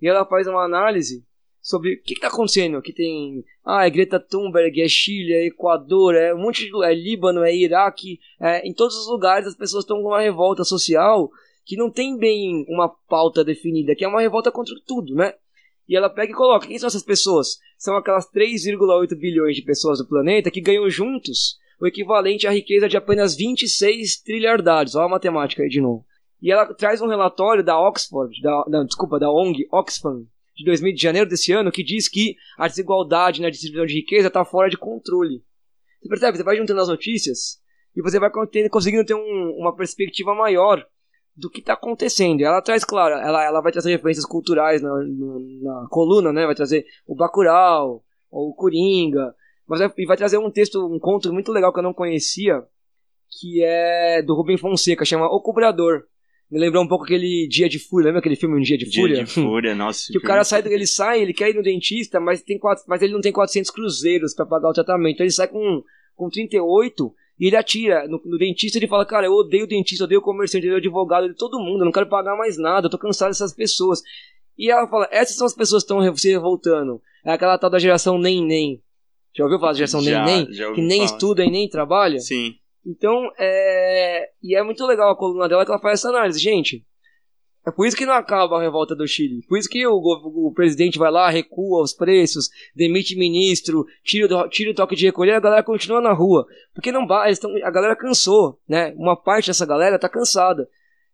E ela faz uma análise sobre o que está acontecendo. Que tem. Ah, é Greta Thunberg, é Chile, é Equador, é um monte de. É Líbano, é Iraque. É, em todos os lugares as pessoas estão com uma revolta social que não tem bem uma pauta definida, que é uma revolta contra tudo, né? E ela pega e coloca: quem são essas pessoas? São aquelas 3,8 bilhões de pessoas do planeta que ganham juntos o equivalente à riqueza de apenas 26 trilhardários. Olha a matemática aí de novo. E ela traz um relatório da Oxford, da, não, desculpa, da ONG Oxfam, de, 2000, de janeiro desse ano que diz que a desigualdade na distribuição de riqueza está fora de controle. Você percebe? Você vai juntando as notícias e você vai conseguindo ter um, uma perspectiva maior do que está acontecendo. Ela traz, claro, ela, ela vai trazer referências culturais na, na, na coluna, né? Vai trazer o Bacurau, ou o Coringa, mas vai, e vai trazer um texto, um conto muito legal que eu não conhecia, que é do Rubem Fonseca, chama O Cobrador. Me lembrou um pouco aquele Dia de Fúria, lembra aquele filme Um Dia de Fúria?
Dia de Fúria, *laughs* nossa.
que o cara sai, ele sai, ele quer ir no dentista, mas, tem quatro, mas ele não tem 400 cruzeiros para pagar o tratamento. Então ele sai com, com 38 e ele atira no, no dentista ele fala, cara, eu odeio o dentista, eu odeio o comerciante, eu odeio o advogado, odeio todo mundo, eu não quero pagar mais nada, eu tô cansado dessas pessoas. E ela fala, essas são as pessoas que estão se revoltando. É aquela tal da geração nem nem. Já ouviu falar da geração já, nem nem? Que nem falar. estuda e nem trabalha?
Sim.
Então, é. E é muito legal a coluna dela que ela faz essa análise. Gente, é por isso que não acaba a revolta do Chile. Por isso que o, o presidente vai lá, recua os preços, demite ministro, tira, tira o toque de recolher, a galera continua na rua. Porque não tão, a galera cansou, né? Uma parte dessa galera tá cansada.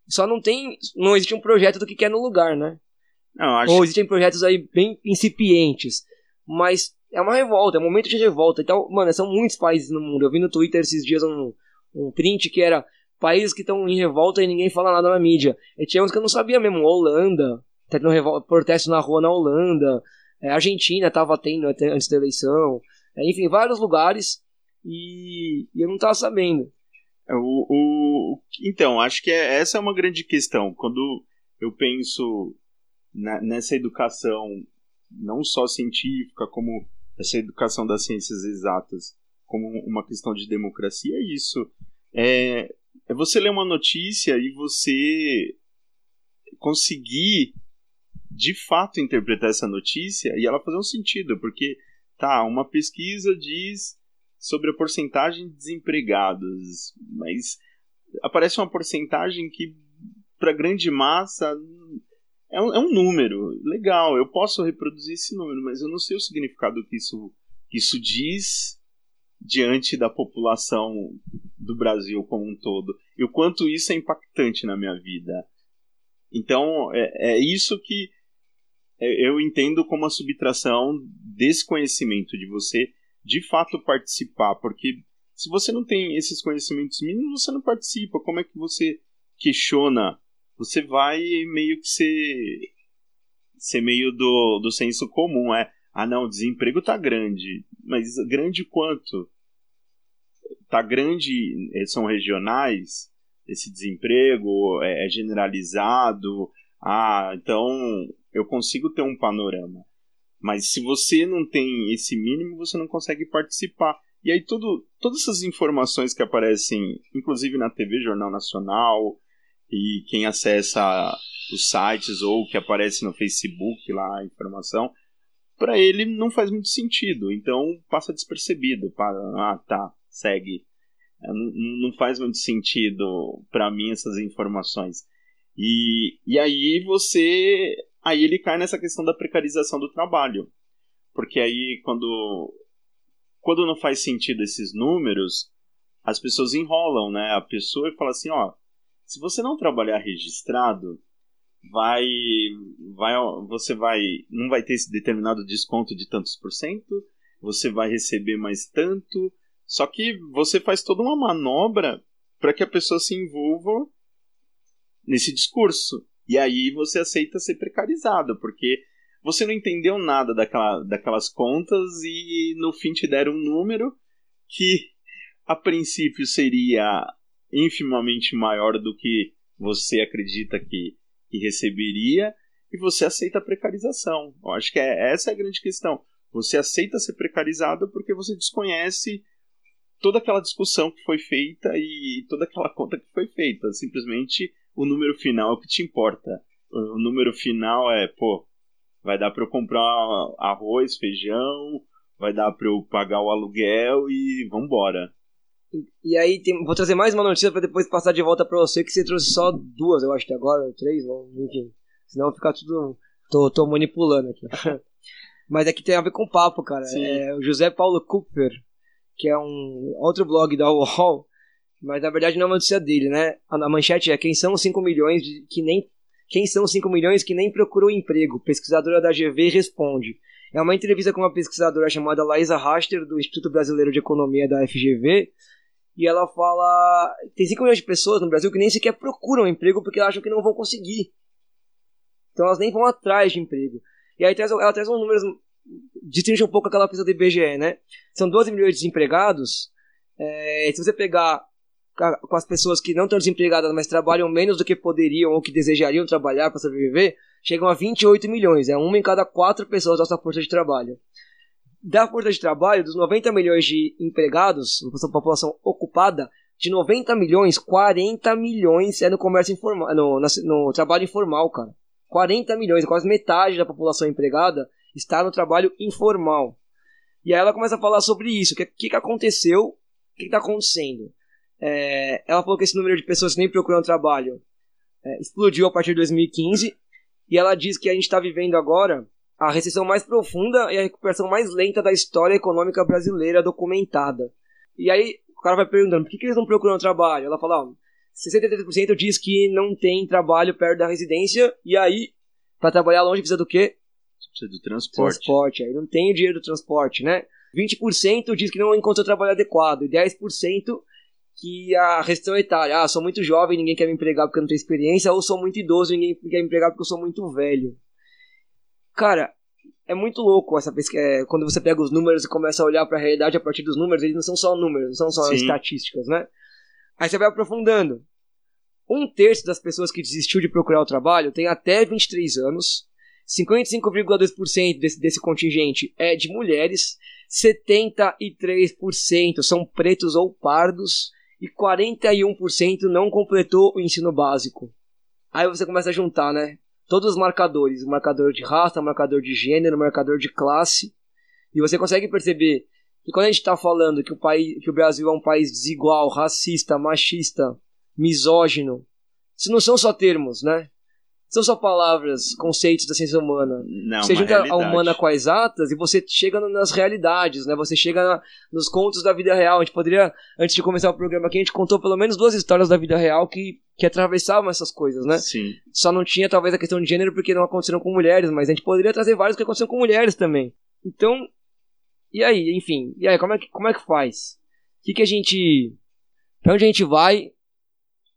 Só não tem, não existe um projeto do que quer no lugar, né?
Não, acho...
Ou existem projetos aí bem incipientes. Mas é uma revolta, é um momento de revolta. Então, mano, são muitos países no mundo. Eu vi no Twitter esses dias um, um print que era países que estão em revolta e ninguém fala nada na mídia. E tinha uns que eu não sabia mesmo. Holanda, tá tendo revolta, protesto na rua na Holanda. É, Argentina tava tendo antes da eleição. É, enfim, vários lugares. E, e eu não tava sabendo.
É, o, o, então, acho que é, essa é uma grande questão. Quando eu penso na, nessa educação, não só científica, como essa educação das ciências exatas, como uma questão de democracia, é isso. É, é você ler uma notícia e você conseguir de fato interpretar essa notícia e ela fazer um sentido, porque tá, uma pesquisa diz sobre a porcentagem de desempregados, mas aparece uma porcentagem que para grande massa é um, é um, número legal, eu posso reproduzir esse número, mas eu não sei o significado que isso, que isso diz diante da população do Brasil como um todo e o quanto isso é impactante na minha vida. Então, é, é isso que eu entendo como a subtração desse conhecimento, de você de fato participar, porque se você não tem esses conhecimentos mínimos, você não participa. Como é que você questiona? Você vai meio que ser, ser meio do, do senso comum, é ah não, o desemprego tá grande. Mas grande quanto? Tá grande, eh, são regionais, esse desemprego é, é generalizado. Ah, então eu consigo ter um panorama. Mas se você não tem esse mínimo, você não consegue participar. E aí tudo, todas essas informações que aparecem, inclusive na TV Jornal Nacional, e quem acessa os sites ou que aparece no Facebook lá a informação, para ele não faz muito sentido. Então passa despercebido. Para, ah, tá, segue. É, não, faz muito sentido para mim essas informações. E, e aí você. Aí ele cai nessa questão da precarização do trabalho. Porque aí quando. Quando não faz sentido esses números, as pessoas enrolam, né? A pessoa fala assim, ó, se você não trabalhar registrado, vai vai você vai não vai ter esse determinado desconto de tantos por cento, você vai receber mais tanto, só que você faz toda uma manobra para que a pessoa se envolva nesse discurso. E aí você aceita ser precarizado, porque você não entendeu nada daquela, daquelas contas e no fim te deram um número que a princípio seria infimamente maior do que você acredita que, que receberia e você aceita a precarização. Eu acho que é, essa é a grande questão. Você aceita ser precarizado porque você desconhece toda aquela discussão que foi feita e toda aquela conta que foi feita. Simplesmente o número final é o que te importa. O número final é, pô, vai dar para eu comprar arroz, feijão, vai dar para eu pagar o aluguel e vambora.
E, e aí tem, vou trazer mais uma notícia para depois passar de volta para você que você trouxe só duas, eu acho que agora, três, enfim. Senão ficar tudo tô, tô manipulando aqui. *laughs* Mas é que tem a ver com o papo, cara. É, o José Paulo Cooper, que é um outro blog da *laughs* UOL, mas na verdade não é uma notícia dele, né? A manchete é quem são 5 milhões de, que nem quem são 5 milhões que nem procurou emprego? Pesquisadora da GV responde. É uma entrevista com uma pesquisadora chamada Laísa Raster, do Instituto Brasileiro de Economia da FGV, e ela fala: tem 5 milhões de pessoas no Brasil que nem sequer procuram emprego porque acham que não vão conseguir. Então elas nem vão atrás de emprego. E aí ela traz uns números destrincha um pouco aquela pesquisa do IBGE, né? São 12 milhões de desempregados. É, se você pegar com as pessoas que não estão desempregadas, mas trabalham menos do que poderiam ou que desejariam trabalhar para sobreviver, chegam a 28 milhões. É uma em cada quatro pessoas dessa força de trabalho. Da força de trabalho, dos 90 milhões de empregados, população ocupada, de 90 milhões, 40 milhões é no comércio informal, no, no, trabalho informal, cara. 40 milhões, quase metade da população empregada está no trabalho informal. E aí ela começa a falar sobre isso, o que, que, que aconteceu, o que está acontecendo. É, ela falou que esse número de pessoas que nem procuram trabalho é, explodiu a partir de 2015, e ela diz que a gente está vivendo agora a recessão mais profunda e a recuperação mais lenta da história econômica brasileira documentada. E aí o cara vai perguntando, por que, que eles não procuram trabalho? Ela fala, ó, 63% diz que não tem trabalho perto da residência, e aí, para trabalhar longe precisa do quê?
Precisa do transporte.
Transporte, aí não tem o dinheiro do transporte, né? 20% diz que não encontrou trabalho adequado, e 10% que a restrição etária, ah, sou muito jovem, ninguém quer me empregar porque eu não tenho experiência, ou sou muito idoso, ninguém quer me empregar porque eu sou muito velho. Cara, é muito louco essa pesquisa, é, quando você pega os números e começa a olhar para a realidade a partir dos números, eles não são só números, não são só Sim. estatísticas, né? Aí você vai aprofundando. Um terço das pessoas que desistiu de procurar o trabalho tem até 23 anos, 55,2% desse, desse contingente é de mulheres, 73% são pretos ou pardos e 41% não completou o ensino básico. Aí você começa a juntar, né? Todos os marcadores, marcador de raça, marcador de gênero, marcador de classe, e você consegue perceber que quando a gente está falando que o país, que o Brasil é um país desigual, racista, machista, misógino, isso não são só termos, né? São só palavras, conceitos da ciência humana.
Não,
você junta
realidade.
a humana com as exatas e você chega nas realidades, né? Você chega na, nos contos da vida real. A gente poderia, antes de começar o programa aqui, a gente contou pelo menos duas histórias da vida real que, que atravessavam essas coisas, né?
Sim.
Só não tinha talvez a questão de gênero porque não aconteceram com mulheres, mas a gente poderia trazer vários que aconteceram com mulheres também. Então, e aí, enfim, e aí, como é que, como é que faz? O que, que a gente. Pra onde a gente vai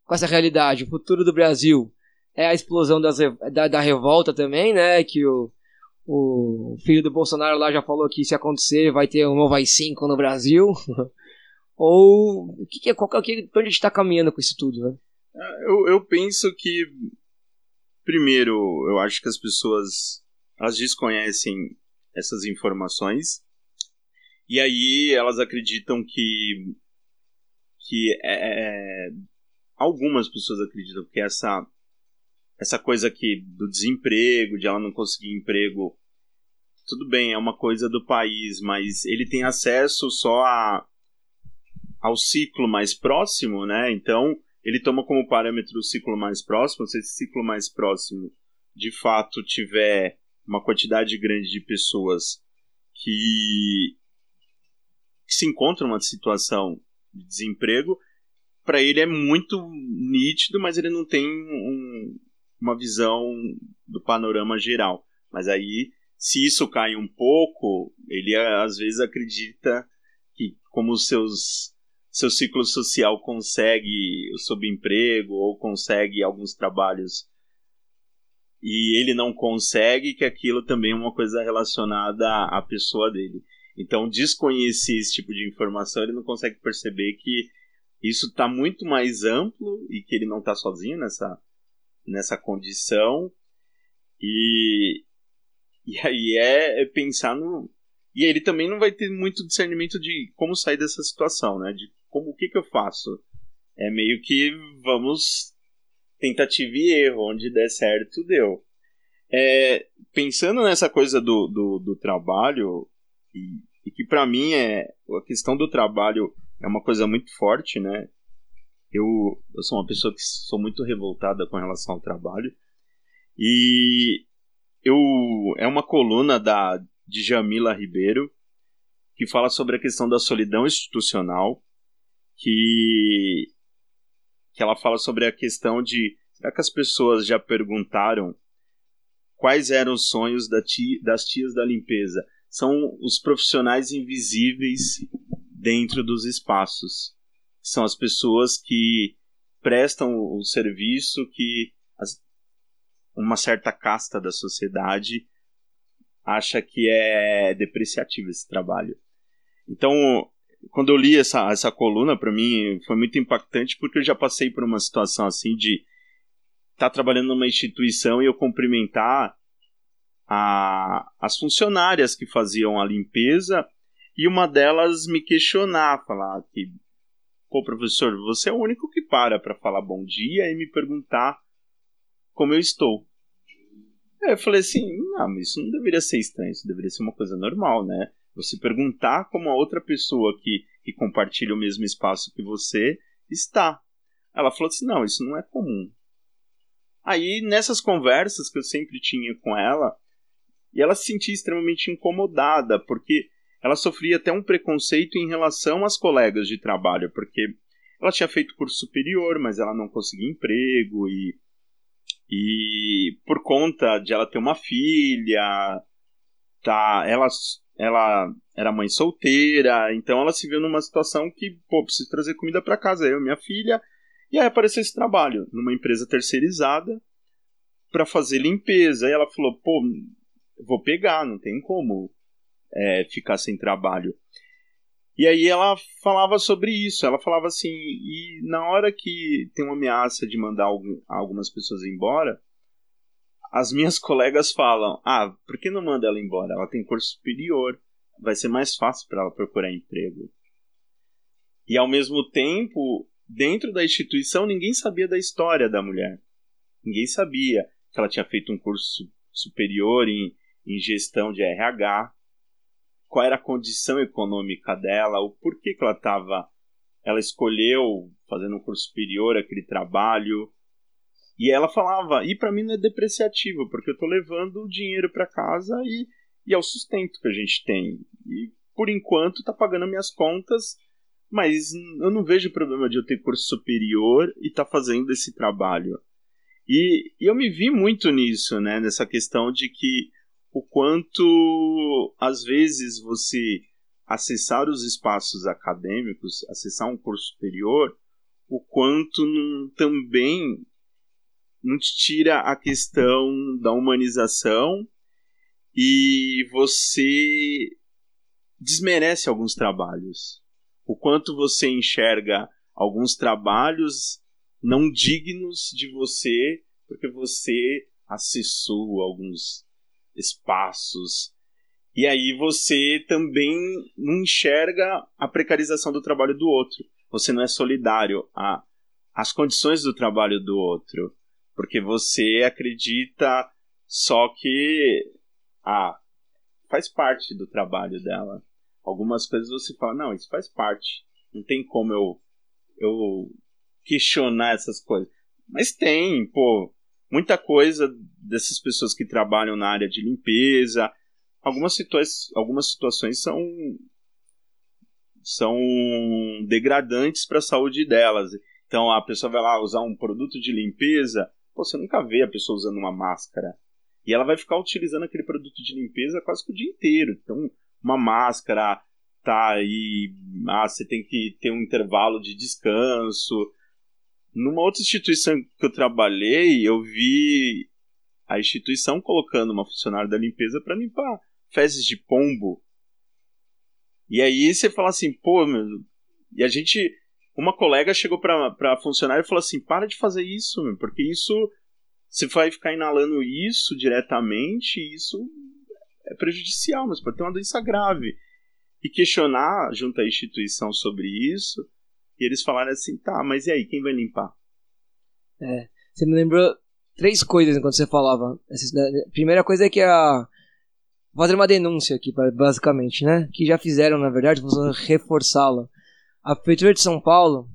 com essa realidade? O futuro do Brasil é a explosão das, da, da revolta também, né? Que o, o filho do Bolsonaro lá já falou que se acontecer vai ter um novo AI-5 no Brasil. *laughs* Ou o que, que é, qual que é, onde a gente está caminhando com isso tudo, né?
Eu, eu penso que, primeiro, eu acho que as pessoas elas desconhecem essas informações E aí elas acreditam que que é, é algumas pessoas acreditam que essa essa coisa aqui do desemprego, de ela não conseguir emprego, tudo bem, é uma coisa do país, mas ele tem acesso só a, ao ciclo mais próximo, né? Então, ele toma como parâmetro o ciclo mais próximo. Se esse ciclo mais próximo de fato tiver uma quantidade grande de pessoas que, que se encontram numa situação de desemprego, para ele é muito nítido, mas ele não tem um, uma visão do panorama geral. Mas aí, se isso cai um pouco, ele às vezes acredita que, como seus seu ciclo social consegue o subemprego ou consegue alguns trabalhos e ele não consegue, que aquilo também é uma coisa relacionada à pessoa dele. Então, desconhecer esse tipo de informação, ele não consegue perceber que isso está muito mais amplo e que ele não está sozinho nessa, nessa condição. E, e aí é, é, pensar no. E ele também não vai ter muito discernimento de como sair dessa situação, né? De como o que, que eu faço. É meio que vamos tentativa e erro, onde der certo, deu. É, pensando nessa coisa do, do, do trabalho, e, e que para mim é a questão do trabalho é uma coisa muito forte, né? Eu, eu sou uma pessoa que sou muito revoltada com relação ao trabalho. E eu é uma coluna da de Jamila Ribeiro que fala sobre a questão da solidão institucional, que que ela fala sobre a questão de será que as pessoas já perguntaram quais eram os sonhos da tia, das tias da limpeza? São os profissionais invisíveis dentro dos espaços. São as pessoas que prestam o serviço que as, uma certa casta da sociedade acha que é depreciativo esse trabalho. Então, quando eu li essa, essa coluna, para mim foi muito impactante porque eu já passei por uma situação assim de estar tá trabalhando numa instituição e eu cumprimentar a, as funcionárias que faziam a limpeza e uma delas me questionar, falar que, pô, professor, você é o único que para para falar bom dia e me perguntar como eu estou. Eu falei assim, não, mas isso não deveria ser estranho, isso deveria ser uma coisa normal, né? Você perguntar como a outra pessoa que, que compartilha o mesmo espaço que você está. Ela falou assim, não, isso não é comum. Aí, nessas conversas que eu sempre tinha com ela, e ela se sentia extremamente incomodada, porque ela sofria até um preconceito em relação às colegas de trabalho, porque ela tinha feito curso superior, mas ela não conseguia emprego e e por conta de ela ter uma filha, tá, ela ela era mãe solteira, então ela se viu numa situação que, pô, preciso trazer comida para casa, eu e minha filha, e aí apareceu esse trabalho numa empresa terceirizada para fazer limpeza. E ela falou, pô, vou pegar, não tem como é, ficar sem trabalho. E aí ela falava sobre isso, ela falava assim, e na hora que tem uma ameaça de mandar algumas pessoas embora, as minhas *laughs* colegas falam, ah, por que não manda ela embora? Ela tem curso superior, vai ser mais fácil para ela procurar emprego. E ao mesmo tempo, dentro da instituição, ninguém sabia da história da mulher. Ninguém sabia que ela tinha feito um curso superior em, em gestão de RH, qual era a condição econômica dela, o porquê que ela estava. Ela escolheu, fazendo um curso superior, aquele trabalho. E ela falava, e para mim não é depreciativo, porque eu estou levando o dinheiro para casa e, e é o sustento que a gente tem. E por enquanto está pagando minhas contas, mas eu não vejo problema de eu ter curso superior e estar tá fazendo esse trabalho. E, e eu me vi muito nisso, né, nessa questão de que o quanto às vezes você acessar os espaços acadêmicos, acessar um curso superior, o quanto também não te tira a questão da humanização e você desmerece alguns trabalhos. O quanto você enxerga alguns trabalhos não dignos de você porque você acessou alguns espaços. E aí você também não enxerga a precarização do trabalho do outro. Você não é solidário as condições do trabalho do outro, porque você acredita só que ah, faz parte do trabalho dela. Algumas coisas você fala, não, isso faz parte. Não tem como eu eu questionar essas coisas. Mas tem, pô, muita coisa dessas pessoas que trabalham na área de limpeza. Algumas, situa algumas situações são são degradantes para a saúde delas. Então a pessoa vai lá usar um produto de limpeza, pô, você nunca vê a pessoa usando uma máscara. E ela vai ficar utilizando aquele produto de limpeza quase que o dia inteiro. Então, uma máscara tá aí, ah, você tem que ter um intervalo de descanso. Numa outra instituição que eu trabalhei, eu vi a instituição colocando uma funcionária da limpeza para limpar fezes de pombo. E aí você fala assim, pô, meu, e a gente uma colega chegou pra, pra funcionária e falou assim: para de fazer isso, meu, porque isso. Você vai ficar inalando isso diretamente, isso é prejudicial, mas pode ter uma doença grave. E questionar junto à instituição sobre isso, e eles falaram assim: tá, mas e aí, quem vai limpar?
É, você me lembrou três coisas enquanto você falava. A primeira coisa é que a. Fazer uma denúncia aqui, basicamente, né? Que já fizeram, na verdade, vou reforçá-la a Prefeitura de São Paulo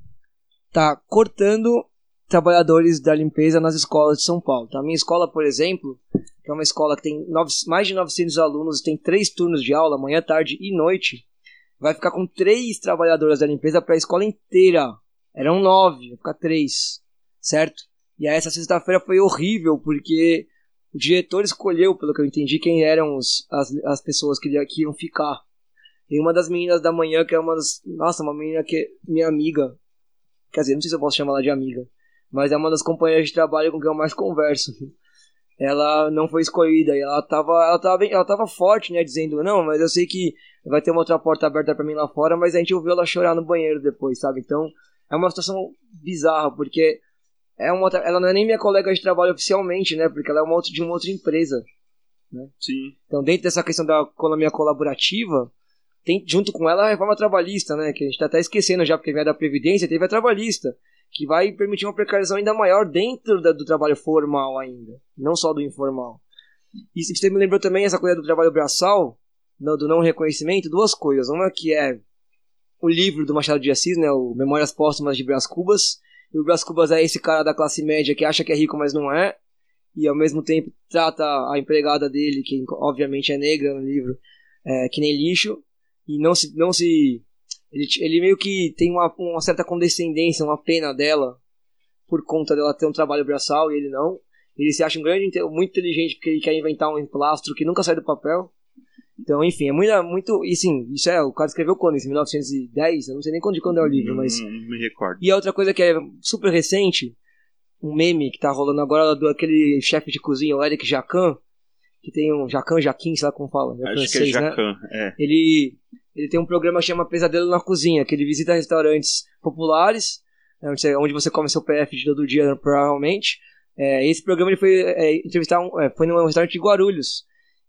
está cortando trabalhadores da limpeza nas escolas de São Paulo. Tá? A minha escola, por exemplo, que é uma escola que tem nove, mais de 900 alunos, tem três turnos de aula, manhã, tarde e noite, vai ficar com três trabalhadoras da limpeza para a escola inteira. Eram nove, vai ficar três, certo? E aí essa sexta-feira foi horrível, porque o diretor escolheu, pelo que eu entendi, quem eram os, as, as pessoas que, que iam ficar. Tem uma das meninas da manhã que é uma das. Nossa, uma menina que é minha amiga. Quer dizer, não sei se eu posso chamar ela de amiga. Mas é uma das companheiras de trabalho com quem eu mais converso. Ela não foi escolhida e ela tava, ela tava, ela tava forte, né? Dizendo, não, mas eu sei que vai ter uma outra porta aberta para mim lá fora, mas a gente ouviu ela chorar no banheiro depois, sabe? Então é uma situação bizarra, porque é uma outra, ela não é nem minha colega de trabalho oficialmente, né? Porque ela é uma outra, de uma outra empresa. Né?
Sim.
Então, dentro dessa questão da economia colaborativa, tem junto com ela a reforma trabalhista, né? Que a gente está até esquecendo já, porque vem da Previdência, teve a trabalhista, que vai permitir uma precarização ainda maior dentro da, do trabalho formal ainda, não só do informal. E você me lembrou também essa coisa do trabalho braçal, no, do não reconhecimento, duas coisas. Uma que é o livro do Machado de Assis, né? O Memórias Póstumas de Brás Cubas. E o Brás Cubas é esse cara da classe média que acha que é rico, mas não é. E ao mesmo tempo trata a empregada dele, que obviamente é negra no livro, é, que nem lixo e não se. Não se ele, ele meio que tem uma, uma certa condescendência, uma pena dela, por conta dela ter um trabalho braçal e ele não. Ele se acha um grande, muito inteligente porque ele quer inventar um emplastro que nunca sai do papel. Então, enfim, é muito, muito. E sim, isso é. O cara escreveu quando? Em 1910? Eu não sei nem quando, de quando é o livro, mas.
Não, não me recordo.
E a outra coisa que é super recente, um meme que tá rolando agora do aquele chefe de cozinha, o Eric Jacan, que tem um Jacan Jaquim, sei lá como fala.
É Acho francês, que é Jacan, né? é.
Ele, ele tem um programa que chama Pesadelo na Cozinha, que ele visita restaurantes populares, né, onde você come seu PF de todo dia, provavelmente. É, esse programa ele foi é, entrevistar um, é, foi num restaurante de Guarulhos.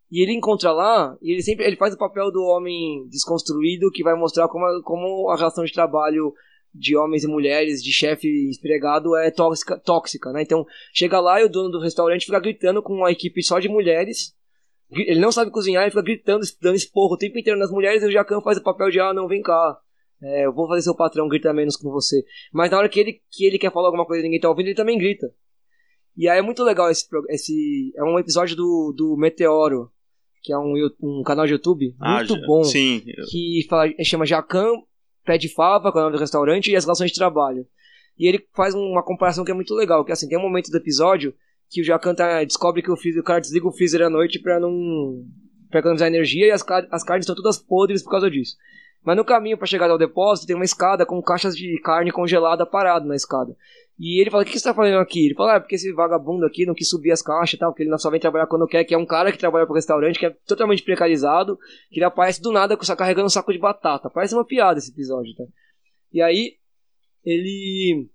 E ele encontra lá, e ele sempre ele faz o papel do homem desconstruído que vai mostrar como a, como a relação de trabalho de homens e mulheres, de chefe empregado é tóxica, tóxica, né? Então, chega lá e o dono do restaurante fica gritando com uma equipe só de mulheres. Ele não sabe cozinhar, ele fica gritando, dando esporro o tempo inteiro nas mulheres e o Jacan faz o papel de, ah, não, vem cá. É, eu vou fazer seu patrão gritar menos com você. Mas na hora que ele, que ele quer falar alguma coisa e ninguém tá ouvindo, ele também grita. E aí é muito legal esse, esse é um episódio do, do Meteoro, que é um, um canal de YouTube ah, muito bom.
Sim.
Que fala, chama Jacan Pé de Fava, que é o nome do restaurante, e as relações de trabalho. E ele faz uma comparação que é muito legal, que assim, tem um momento do episódio que o Jacan tá, descobre que o, freezer, o cara desliga o freezer à noite pra não pra economizar energia e as, as carnes estão todas podres por causa disso. Mas no caminho para chegar ao depósito tem uma escada com caixas de carne congelada parado na escada. E ele fala: O que, você tá fazendo aqui? Ele fala: Ah, porque esse vagabundo aqui não quis subir as caixas e tal, que ele só vem trabalhar quando quer, que é um cara que trabalha pro restaurante, que é totalmente precarizado, que ele aparece do nada carregando um saco de batata. Parece uma piada esse episódio, tá? E aí, ele.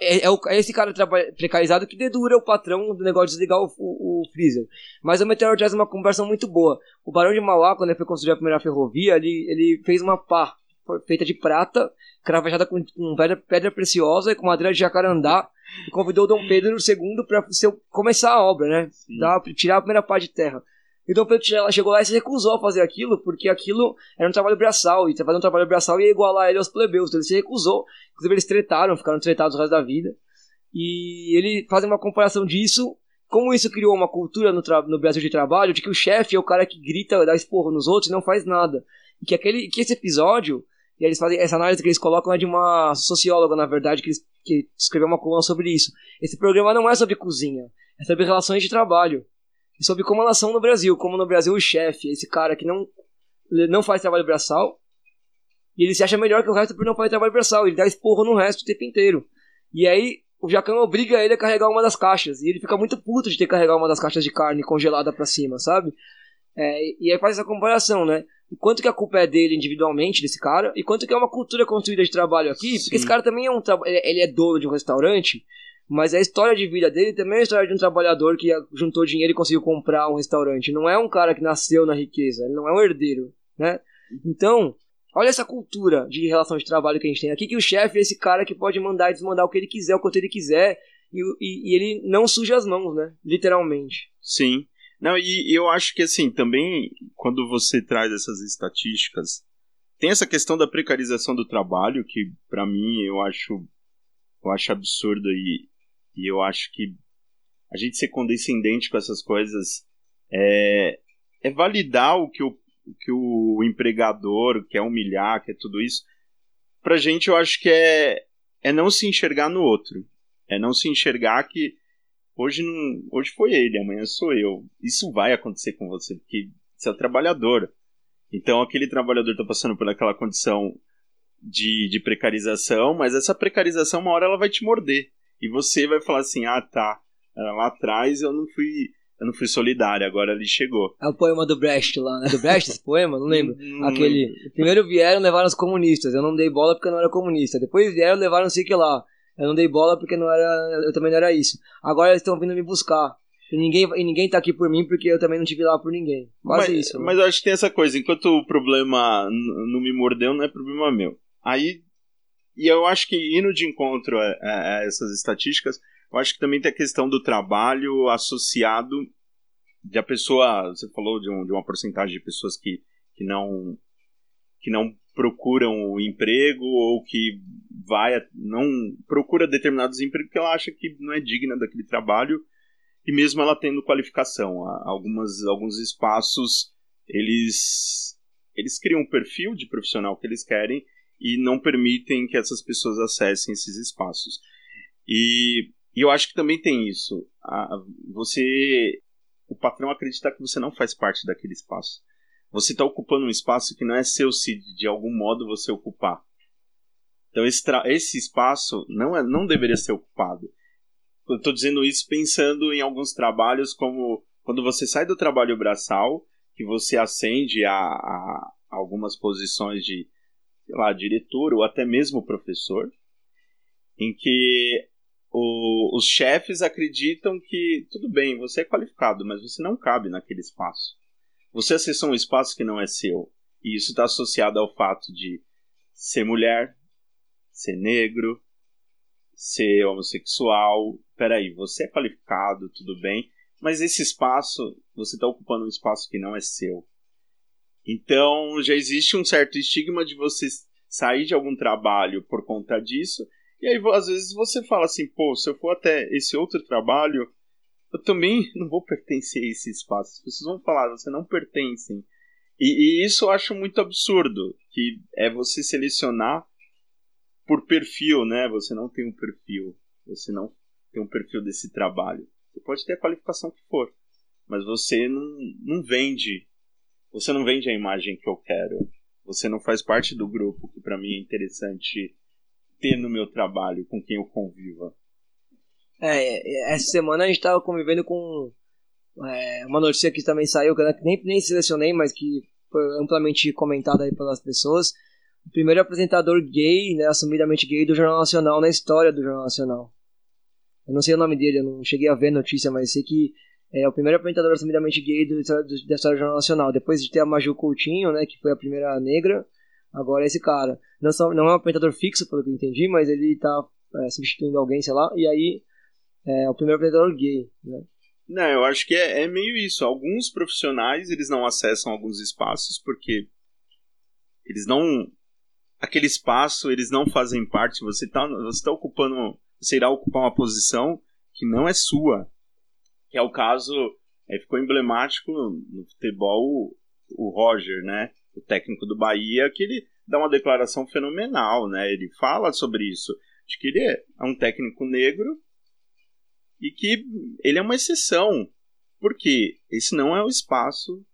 É, é, é, esse cara precarizado que dedura o patrão do negócio de desligar o, o, freezer. Mas o Meteor Jazz é uma conversão muito boa. O Barão de Mauá, quando ele foi construir a primeira ferrovia, ele, ele fez uma pá feita de prata, cravejada com, com pedra, pedra preciosa e com madeira de jacarandá, e convidou Dom Pedro II para começar a obra, né? Dar, tirar a primeira pá de terra. E Dom Pedro chegou lá e se recusou a fazer aquilo, porque aquilo era um trabalho braçal, e fazer um trabalho braçal ia igualar ele aos plebeus, então ele se recusou. Inclusive eles tretaram, ficaram tretados o resto da vida. E ele faz uma comparação disso, como isso criou uma cultura no, no Brasil de trabalho, de que o chefe é o cara que grita, dá esporro nos outros e não faz nada. E que, aquele, que esse episódio, e eles fazem essa análise que eles colocam é de uma socióloga, na verdade, que, eles, que escreveu uma coluna sobre isso. Esse programa não é sobre cozinha, é sobre relações de trabalho e sobre como elas são no Brasil. Como no Brasil o chefe, esse cara que não, não faz trabalho braçal, e ele se acha melhor que o resto por não fazer trabalho braçal. Ele dá esporro no resto o tempo inteiro. E aí o Jacan obriga ele a carregar uma das caixas. E ele fica muito puto de ter que carregar uma das caixas de carne congelada para cima, sabe? É, e aí faz essa comparação, né? O quanto que a culpa é dele individualmente, desse cara, e quanto que é uma cultura construída de trabalho aqui, porque esse cara também é um ele é dono de um restaurante, mas a história de vida dele também é a história de um trabalhador que juntou dinheiro e conseguiu comprar um restaurante. Não é um cara que nasceu na riqueza, ele não é um herdeiro, né? Então, olha essa cultura de relação de trabalho que a gente tem aqui, que o chefe é esse cara que pode mandar e desmandar o que ele quiser, o quanto ele quiser, e, e, e ele não suja as mãos, né? Literalmente.
Sim. Não, e eu acho que assim, também, quando você traz essas estatísticas, tem essa questão da precarização do trabalho, que para mim eu acho, eu acho absurdo e, e eu acho que a gente ser condescendente com essas coisas é, é validar o que o, o que o empregador quer humilhar, quer tudo isso. Pra gente, eu acho que é, é não se enxergar no outro. É não se enxergar que hoje, não, hoje foi ele, amanhã sou eu. Isso vai acontecer com você, porque você é trabalhador. Então, aquele trabalhador está passando por aquela condição de, de precarização, mas essa precarização, uma hora, ela vai te morder. E você vai falar assim: ah, tá, lá atrás eu não fui. Eu não fui solidário, agora ele chegou.
É o poema do Brecht lá, né? Do Brecht esse poema? Não lembro. *laughs* Aquele. Primeiro vieram levaram os comunistas. Eu não dei bola porque eu não era comunista. Depois vieram levaram sei que lá. Eu não dei bola porque não era. Eu também não era isso. Agora eles estão vindo me buscar. E ninguém, e ninguém tá aqui por mim porque eu também não tive lá por ninguém. Quase
mas,
isso.
Né? Mas eu acho que tem essa coisa. Enquanto o problema não me mordeu, não é problema meu. Aí e eu acho que indo de encontro a, a, a, essas estatísticas, eu acho que também tem a questão do trabalho associado de a pessoa, você falou de, um, de uma porcentagem de pessoas que, que não que não procuram o emprego ou que vai não procura determinados empregos porque ela acha que não é digna daquele trabalho e mesmo ela tendo qualificação, algumas alguns espaços eles eles criam um perfil de profissional que eles querem e não permitem que essas pessoas acessem esses espaços. E, e eu acho que também tem isso. A, você, o patrão acreditar que você não faz parte daquele espaço. Você está ocupando um espaço que não é seu se de algum modo você ocupar. Então esse, esse espaço não, é, não deveria ser ocupado. Eu estou dizendo isso pensando em alguns trabalhos como quando você sai do trabalho braçal, que você ascende a, a algumas posições de sei lá, diretor ou até mesmo professor, em que o, os chefes acreditam que tudo bem, você é qualificado, mas você não cabe naquele espaço. Você acessou um espaço que não é seu. E isso está associado ao fato de ser mulher, ser negro, ser homossexual. Peraí, você é qualificado, tudo bem, mas esse espaço, você está ocupando um espaço que não é seu. Então já existe um certo estigma de você sair de algum trabalho por conta disso. E aí às vezes você fala assim, pô, se eu for até esse outro trabalho, eu também não vou pertencer a esse espaço. As pessoas vão falar, você não pertencem. E, e isso eu acho muito absurdo, que é você selecionar por perfil, né? Você não tem um perfil, você não tem um perfil desse trabalho. Você pode ter a qualificação que for, mas você não, não vende você não vende a imagem que eu quero. Você não faz parte do grupo que para mim é interessante ter no meu trabalho, com quem eu conviva.
É, essa semana a gente estava convivendo com é, uma notícia que também saiu, que eu nem, nem selecionei, mas que foi amplamente comentada aí pelas pessoas. O primeiro apresentador gay, né, assumidamente gay do Jornal Nacional na história do Jornal Nacional. Eu não sei o nome dele, eu não cheguei a ver a notícia, mas sei que É o primeiro apresentador assumidamente gay do, do, da história do Jornal Nacional. Depois de ter a Maju Coutinho, né, que foi a primeira negra, agora é esse cara. Não, só, não é um apresentador fixo, pelo que eu entendi, mas ele tá é, substituindo alguém, sei lá, e aí é o primeiro apresentador gay, né?
Não, eu acho que é, é meio isso. Alguns profissionais, eles não acessam alguns espaços porque eles não aquele espaço eles não fazem parte você está você tá ocupando você irá ocupar uma posição que não é sua que é o caso é, ficou emblemático no futebol o, o Roger né? O técnico do Bahia que ele dá uma declaração fenomenal né? Ele fala sobre isso de que ele é um técnico negro e que ele é uma exceção porque esse não é o espaço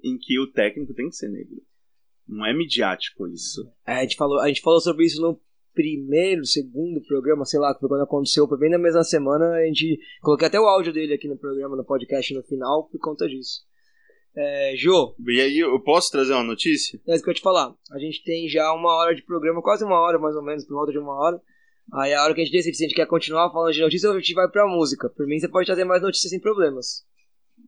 em que o técnico tem que ser negro. Não é midiático isso.
É, a gente falou, a gente falou sobre isso no primeiro, segundo programa, sei lá, que foi quando aconteceu, foi bem na mesma semana, a gente coloquei até o áudio dele aqui no programa, no podcast no final, por conta disso. É, Jô.
E aí, eu posso trazer uma notícia?
É isso que eu ia te falar. A gente tem já uma hora de programa, quase uma hora mais ou menos, por volta de uma hora. Aí a hora que a gente decide se a gente quer continuar falando de notícias ou a gente vai pra música. Por mim, você pode trazer mais notícias sem problemas.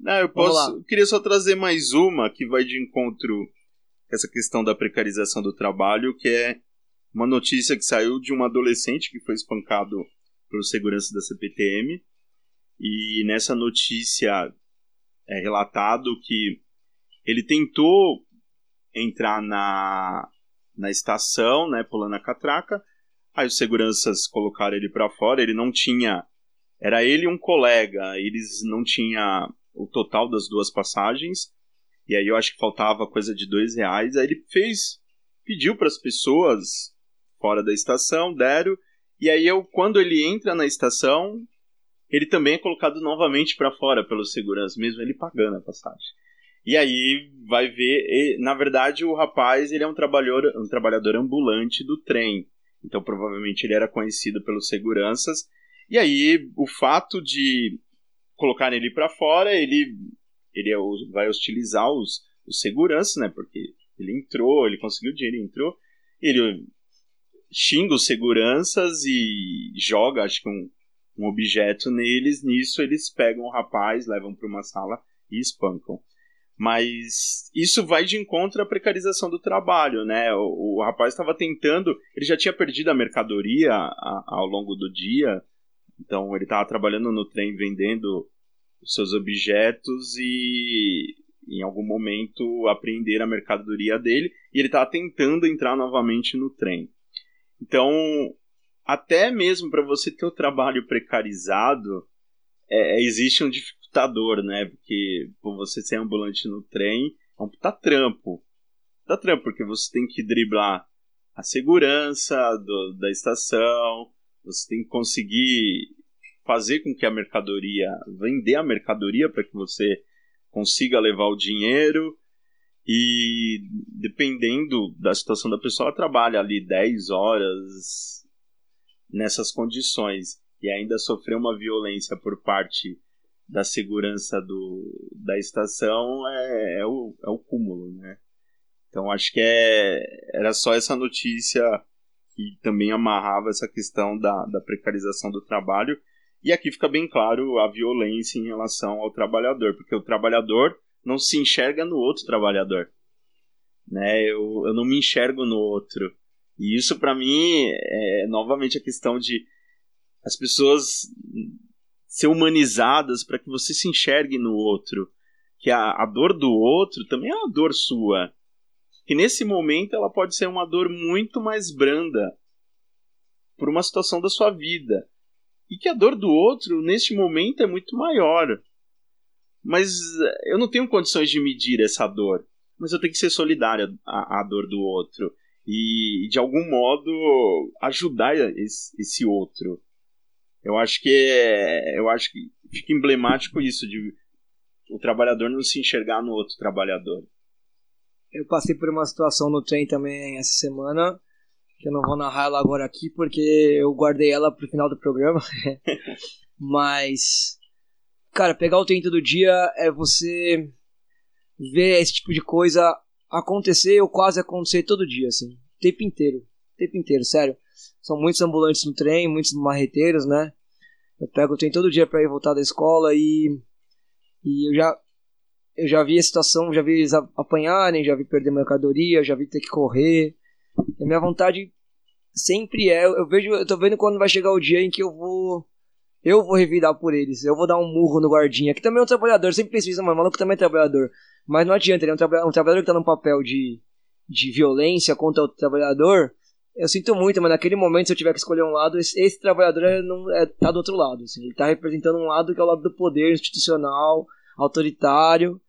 Não, eu posso. Eu queria só trazer mais uma que vai de encontro essa questão da precarização do trabalho, que é uma notícia que saiu de um adolescente que foi espancado pelos seguranças da CPTM. E nessa notícia é relatado que ele tentou entrar na, na estação, né, pulando a catraca. Aí os seguranças colocaram ele para fora, ele não tinha. Era ele e um colega, eles não tinham o total das duas passagens. E aí eu acho que faltava coisa de dois reais. Aí ele fez, pediu para as pessoas fora da estação, deram. E aí eu, quando ele entra na estação, ele também é colocado novamente para fora pelos seguranças, mesmo ele pagando a passagem. E aí vai ver, e, na verdade o rapaz ele é um trabalhador, um trabalhador ambulante do trem. Então provavelmente ele era conhecido pelos seguranças. E aí o fato de colocar ele para fora, ele ele é vai hostilizar os, os seguranças, né? Porque ele entrou, ele conseguiu dinheiro, entrou, ele xinga os seguranças e joga, acho que um, um objeto neles. Nisso eles pegam o rapaz, levam para uma sala e espancam. Mas isso vai de encontro à precarização do trabalho, né? O, o rapaz estava tentando, ele já tinha perdido a mercadoria a, ao longo do dia, então ele estava trabalhando no trem vendendo os seus objetos e em algum momento apreender a mercadoria dele e ele estava tentando entrar novamente no trem. Então, até mesmo para você ter o trabalho precarizado, é, existe um dificultador, né? Porque por você ser ambulante no trem é um puta trampo. Puta trampo, porque você tem que driblar a segurança do, da estação, você tem que conseguir fazer com que a mercadoria, vender a mercadoria para que você consiga levar o dinheiro e dependendo da situação da pessoa, ela trabalha ali 10 horas nessas condições e ainda sofrer uma violência por parte da segurança do, da estação é, é, o, é o cúmulo, né? Então acho que é, era só essa notícia que também amarrava essa questão da, da precarização do trabalho e aqui fica bem claro a violência em relação ao trabalhador, porque o trabalhador não se enxerga no outro trabalhador. Né? Eu, eu não me enxergo no outro. E isso para mim é novamente a questão de as pessoas ser humanizadas para que você se enxergue no outro. Que a, a dor do outro também é uma dor sua. Que nesse momento ela pode ser uma dor muito mais branda por uma situação da sua vida e que a dor do outro, neste momento, é muito maior. Mas eh, eu não tenho condições de medir essa dor. Mas eu tenho que ser solidário à, à dor do outro. E, de algum modo, ajudar esse, esse outro. Eu acho que é, eu acho que fica emblemático isso de o trabalhador não se enxergar no outro trabalhador.
Eu passei por uma situação no trem também essa semana que eu não vou narrar ela agora aqui porque eu guardei ela pro final do programa. *laughs* Mas, cara, pegar o tempo do dia é você ver esse tipo de coisa acontecer ou quase acontecer todo dia, assim, o tempo inteiro, o tempo inteiro, sério. São muitos ambulantes no trem, muitos marreteiros, né? Eu pego o trem todo dia para ir voltar da escola e E eu já, eu já vi a situação, já vi eles apanharem, já vi perder mercadoria, já vi ter que correr. E a minha vontade sempre é, eu vejo, eu tô vendo quando vai chegar o dia em que eu vou eu vou revidar por eles, eu vou dar um murro no guardinha, que também é um trabalhador, sempre penso isso, mas maluco também é trabalhador. Mas não adianta, ele é um, tra um trabalhador que tá num papel de, de violência contra o trabalhador. Eu sinto muito, mas naquele momento, se eu tiver que escolher um lado, esse, esse trabalhador é, não, é, tá do outro lado. Assim, ele tá representando um lado que é o lado do poder institucional, autoritário.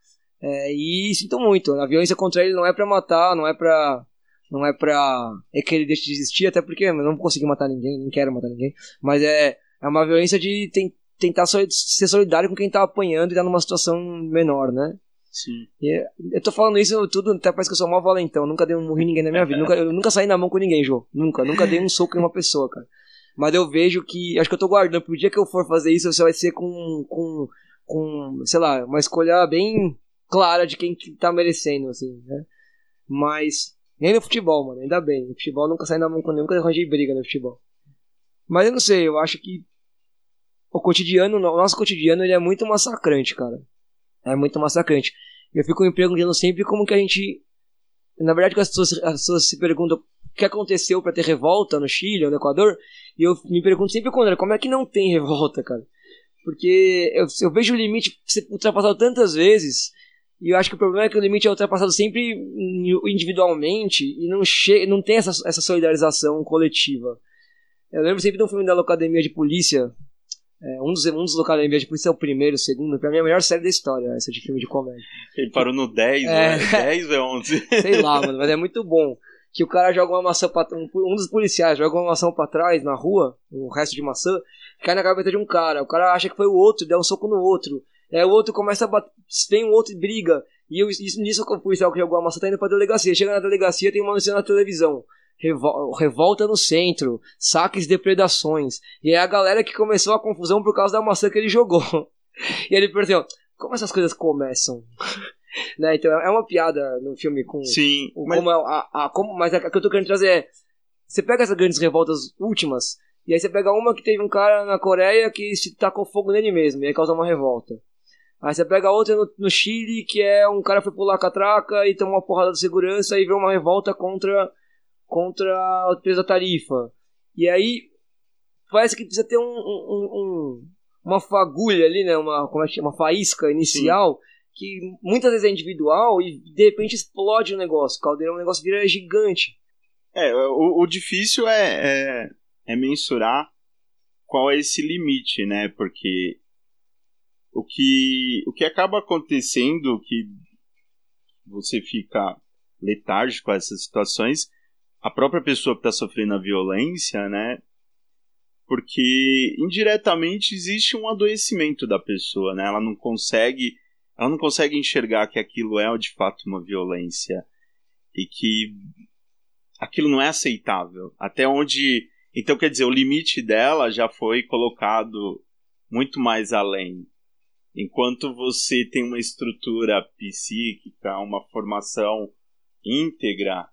É, e sinto muito, a violência contra ele não é para matar, não é pra. Não é pra. É que ele deixe de existir, até porque eu não consegui matar ninguém, não quero matar ninguém. Mas é é uma violência de ten tentar ser solidário com quem tá apanhando e tá numa situação menor, né?
Sim.
E eu tô falando isso tudo, até parece que eu sou mó valentão. Nunca dei um morri ninguém na minha vida. nunca, eu nunca saí na mão com ninguém, Jô. Nunca. Nunca dei um soco em uma pessoa, cara. Mas eu vejo que. Acho que eu tô guardando. Pro dia que eu for fazer isso, você vai ser com. com. com. sei lá, uma escolha bem clara de quem tá merecendo, assim, né? Mas. Nem no futebol, mano. Ainda bem. No futebol nunca saí na mão com ninguém. Nunca arranjei briga no futebol. Mas eu não sei, eu acho que o cotidiano, o nosso cotidiano, ele é muito massacrante, cara. É muito massacrante. Eu fico me perguntando sempre como que a gente. Na verdade, as pessoas, as pessoas se perguntam o que aconteceu para ter revolta no Chile ou no Equador, e eu me pergunto sempre como é que não tem revolta, cara? Porque eu, eu vejo o limite ser ultrapassado tantas vezes, e eu acho que o problema é que o limite é ultrapassado sempre individualmente e não, che não tem essa, essa solidarização coletiva. Eu lembro sempre de um filme da Academia de Polícia. É, um, dos, um dos Academia de Polícia é o primeiro, o segundo. Pra mim é a melhor série da história, essa de filme de comédia.
Ele parou no 10, é, né? *laughs* 10 ou 11?
Sei lá, mano, mas é muito bom. Que o cara joga uma maçã pra, um, um dos policiais joga uma maçã pra trás na rua, o um resto de maçã, cai na cabeça de um cara. O cara acha que foi o outro, dá um soco no outro. Aí o outro começa a bater, vem um outro e briga. E eu, isso, nisso o policial que jogou a maçã tá indo pra delegacia. Chega na delegacia, tem uma notícia na televisão revolta no centro, saques e depredações. E é a galera que começou a confusão por causa da maçã que ele jogou. *laughs* e ele percebeu, como essas coisas começam? *laughs* né? Então é uma piada no filme com.
Sim.
Com, mas... Como a, a, como, mas o que eu tô querendo trazer é. Você pega essas grandes revoltas últimas, e aí você pega uma que teve um cara na Coreia que se tacou fogo nele mesmo, e aí causa uma revolta. Aí você pega outra no, no Chile, que é um cara foi pular a catraca e tomou uma porrada de segurança e vê uma revolta contra contra o preço da tarifa. E aí parece que precisa ter um, um, um, uma fagulha ali, né? Uma, como é que chama? Uma faísca inicial. Sim. Que muitas vezes é individual e de repente explode o negócio. O caldeirão, o negócio vira gigante.
É, o, o difícil é, é, é mensurar qual é esse limite, né? Porque o que, o que acaba acontecendo, que você fica letárgico com essas situações, a própria pessoa que está sofrendo a violência, né? Porque indiretamente existe um adoecimento da pessoa, né? Ela não consegue, ela não consegue enxergar que aquilo é de fato uma violência e que aquilo não é aceitável. Até onde, então quer dizer, o limite dela já foi colocado muito mais além. Enquanto você tem uma estrutura psíquica, uma formação íntegra,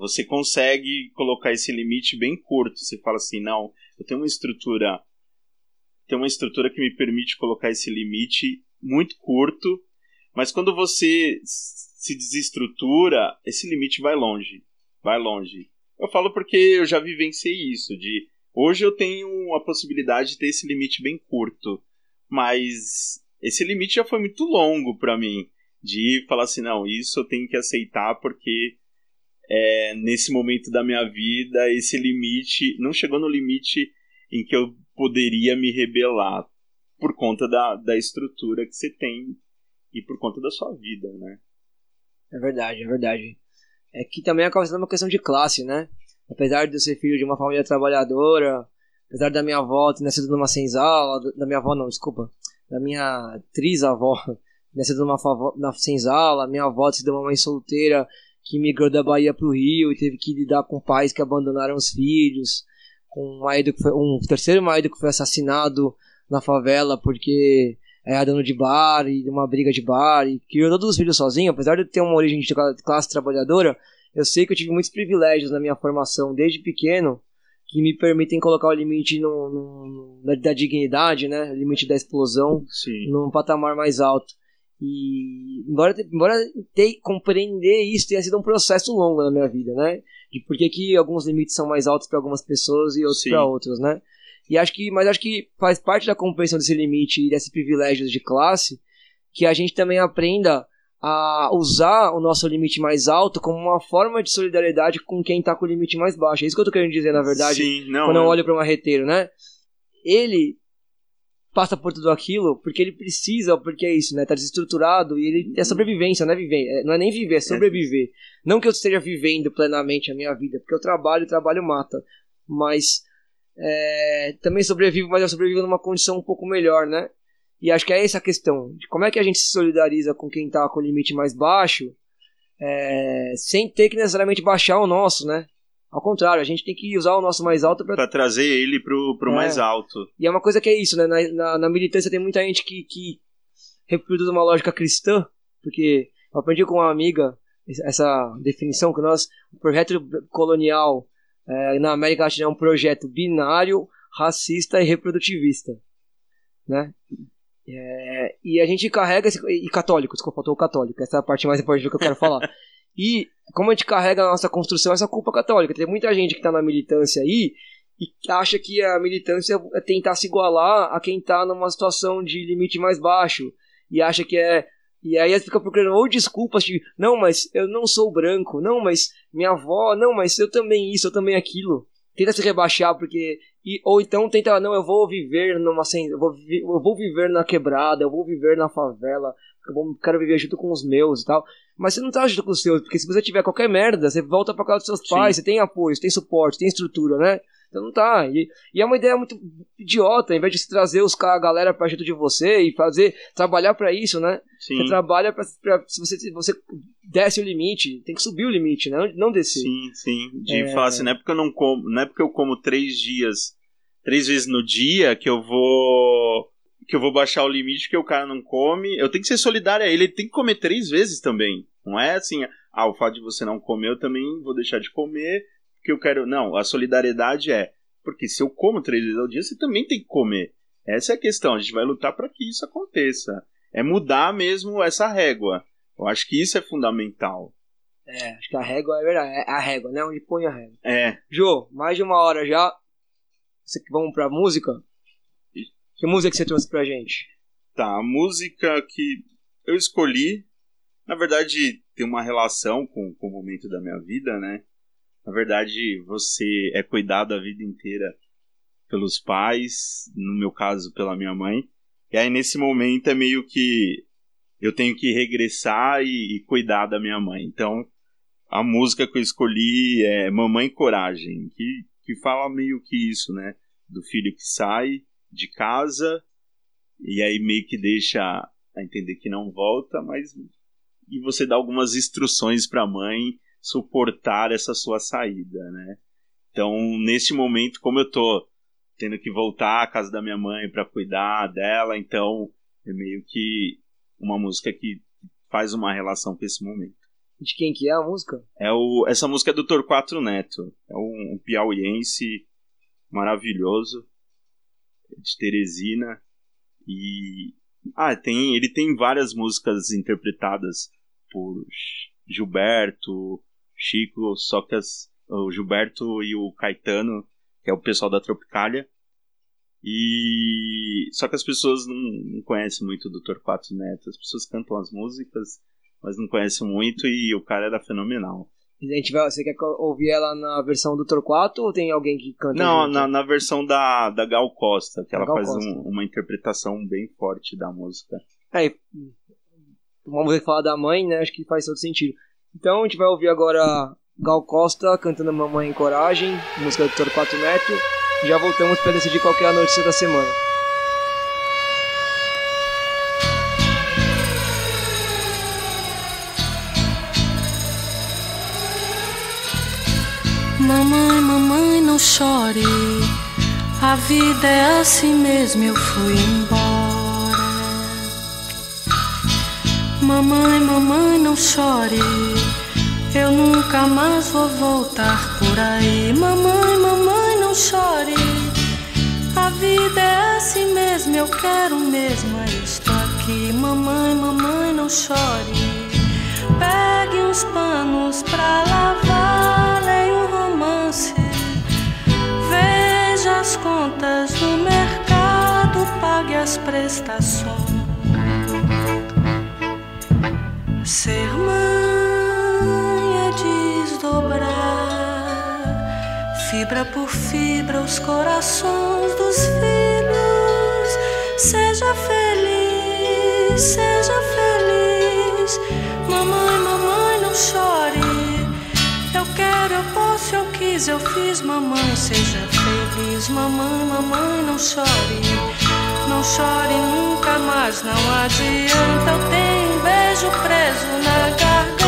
você consegue colocar esse limite bem curto. Você fala assim, não, eu tenho uma estrutura, tenho uma estrutura que me permite colocar esse limite muito curto, mas quando você se desestrutura, esse limite vai longe, vai longe. Eu falo porque eu já vivenciei isso, de hoje eu tenho a possibilidade de ter esse limite bem curto, mas esse limite já foi muito longo para mim, de falar assim, não, isso eu tenho que aceitar porque é, nesse momento da minha vida, esse limite não chegou no limite em que eu poderia me rebelar por conta da, da estrutura que você tem e por conta da sua vida, né?
É verdade, é verdade. É que também acaba sendo uma questão de classe, né? Apesar de eu ser filho de uma família trabalhadora, apesar da minha avó ter nascido numa senzala, da minha avó não, desculpa, da minha trisavó *laughs* nascido numa, numa senzala, minha avó ter sido uma mãe solteira que migrou da Bahia para o Rio e teve que lidar com pais que abandonaram os filhos, com um, marido que foi, um terceiro marido que foi assassinado na favela porque era dono de bar e de uma briga de bar e criou todos os filhos sozinho, apesar de ter uma origem de classe trabalhadora, eu sei que eu tive muitos privilégios na minha formação desde pequeno que me permitem colocar o limite no, no, da, da dignidade, né? O limite da explosão
Sim.
num patamar mais alto. E embora, embora ter, compreender isso tenha sido um processo longo na minha vida, né? De por que, alguns limites são mais altos para algumas pessoas e outros para outros, né? E acho que, mas acho que faz parte da compreensão desse limite e desses privilégios de classe que a gente também aprenda a usar o nosso limite mais alto como uma forma de solidariedade com quem tá com o limite mais baixo. É isso que eu tô querendo dizer, na verdade,
Sim, não.
quando eu olho para um marreteiro, né? Ele passa por tudo aquilo porque ele precisa, porque é isso, né? Tá desestruturado e ele é sobrevivência, não é viver, é- não é nem viver, é sobreviver. Não que eu esteja vivendo plenamente a minha vida, porque eu trabalho, o trabalho mata, mas é, também sobrevivo, mas eu sobrevivo numa condição um pouco melhor, né? E acho que é essa a questão, de como é que a gente se solidariza com quem tá com o limite mais baixo, é, sem ter que necessariamente baixar o nosso, né? Ao contrário, a gente tem que usar o nosso mais alto para
trazer ele pro, pro
É.
mais alto.
e é uma coisa que é isso, né? Na, na, na militância tem muita gente que, que reproduz uma lógica cristã, porque eu aprendi com uma amiga essa definição que nós, o projeto colonial eh, na América Latina é um projeto binário, racista e reprodutivista, né? É, e a gente carrega esse, e católico, desculpa, faltou o católico, essa é a parte mais importante do que eu quero falar. *laughs* E como a gente carrega a nossa construção, essa culpa católica. Tem muita gente que está na militância aí e acha que a militância é tentar se igualar a quem está numa situação de limite mais baixo. E acha que é. E aí fica procurando ou desculpas de não, mas eu não sou branco, não, mas minha avó, não, mas eu também isso, eu também aquilo. Tenta se rebaixar porque. E, ou então tenta, não, eu vou viver numa. Eu vou, eu vou viver na quebrada, eu vou viver na favela, eu vou, quero viver junto com os meus e tal. Mas você não tá junto com os seus, porque se você tiver qualquer merda, você volta pra casa dos seus
Sim.
pais, você tem apoio, você tem suporte, tem estrutura, né? Então não tá. E, e é uma ideia muito idiota, em vez de se trazer os, a galera pra junto de você e fazer, trabalhar pra isso, né?
Sim.
Você trabalha pra, pra se você, se você desce o limite, tem que subir o limite, né? Não- não descer.
Sim, sim. De
É.
falar assim, não é porque eu não como, não é porque eu como três dias, três vezes no dia que eu vou que eu vou baixar o limite que o cara não come. Eu tenho que ser solidário a ele, ele tem que comer três vezes também. Não é assim, ah, o fato de você não comer, eu também vou deixar de comer, porque eu quero. Não, a solidariedade é, porque se eu como três vezes ao dia, você também tem que comer. Essa é a questão, a gente vai lutar para que isso aconteça. É mudar mesmo essa régua. Eu acho que isso é fundamental.
É, acho que a régua é verdade, é a régua, né? Onde põe a régua.
É,
Jô, mais de uma hora já. Você- Vamos pra música? Que música que você trouxe pra gente?
Tá, a música que eu escolhi, na verdade, tem uma relação com, com o momento da minha vida, né? Na verdade, você é cuidado a vida inteira pelos pais, no meu caso, pela minha mãe. E aí, nesse momento, é meio que eu tenho que regressar e, e cuidar da minha mãe. Então, a música que eu escolhi é Mamãe Coragem, que, que fala meio que isso, né? Do filho que sai de casa e aí meio que deixa a entender que não volta, mas e você dá algumas instruções para a mãe suportar essa sua saída, né? Então, neste momento, como eu tô tendo que voltar à casa da minha mãe para cuidar dela, então é meio que uma música que faz uma relação com esse momento.
De quem que é a música?
É o, essa música é do Torquato Neto, é um, um piauiense maravilhoso de Teresina e ah, tem, ele tem várias músicas interpretadas por Gilberto, Chico, só que as, o Gilberto e o Caetano, que é o pessoal da Tropicália. E só que as pessoas não, não conhecem muito do Torquato Neto. As pessoas cantam as músicas, mas não conhecem muito e o cara era fenomenal.
A gente vai, você quer ouvir ela na versão do Torquato ou tem alguém que canta?
Não, na, na versão da, da Gal Costa, que
Da
ela
Gal
faz um- uma interpretação bem forte da música.
É, uma música que fala da mãe, né? Acho que faz todo sentido. Então a gente vai ouvir agora Gal Costa cantando Mamãe em Coragem, música do Torquato Neto. Já voltamos para decidir qual é a notícia da semana.
Mamãe, mamãe, não chore. A vida é assim mesmo, eu fui embora. Mamãe, mamãe, não chore. Eu nunca mais vou voltar por aí. Mamãe, mamãe, não chore. A vida é assim mesmo, eu quero mesmo. É estou aqui, mamãe, mamãe, não chore. Pegue uns panos pra lavar, contas do mercado, pague as prestações. Ser mãe é desdobrar, fibra por fibra, os corações dos filhos. Seja feliz, seja feliz. Mamãe, mamãe, não chore. Eu quero, eu posso, eu quis, eu fiz. Mamãe, seja feliz. Mamãe, mamãe, não chore. Não chore nunca mais, não adianta. Eu tenho um beijo preso na garganta.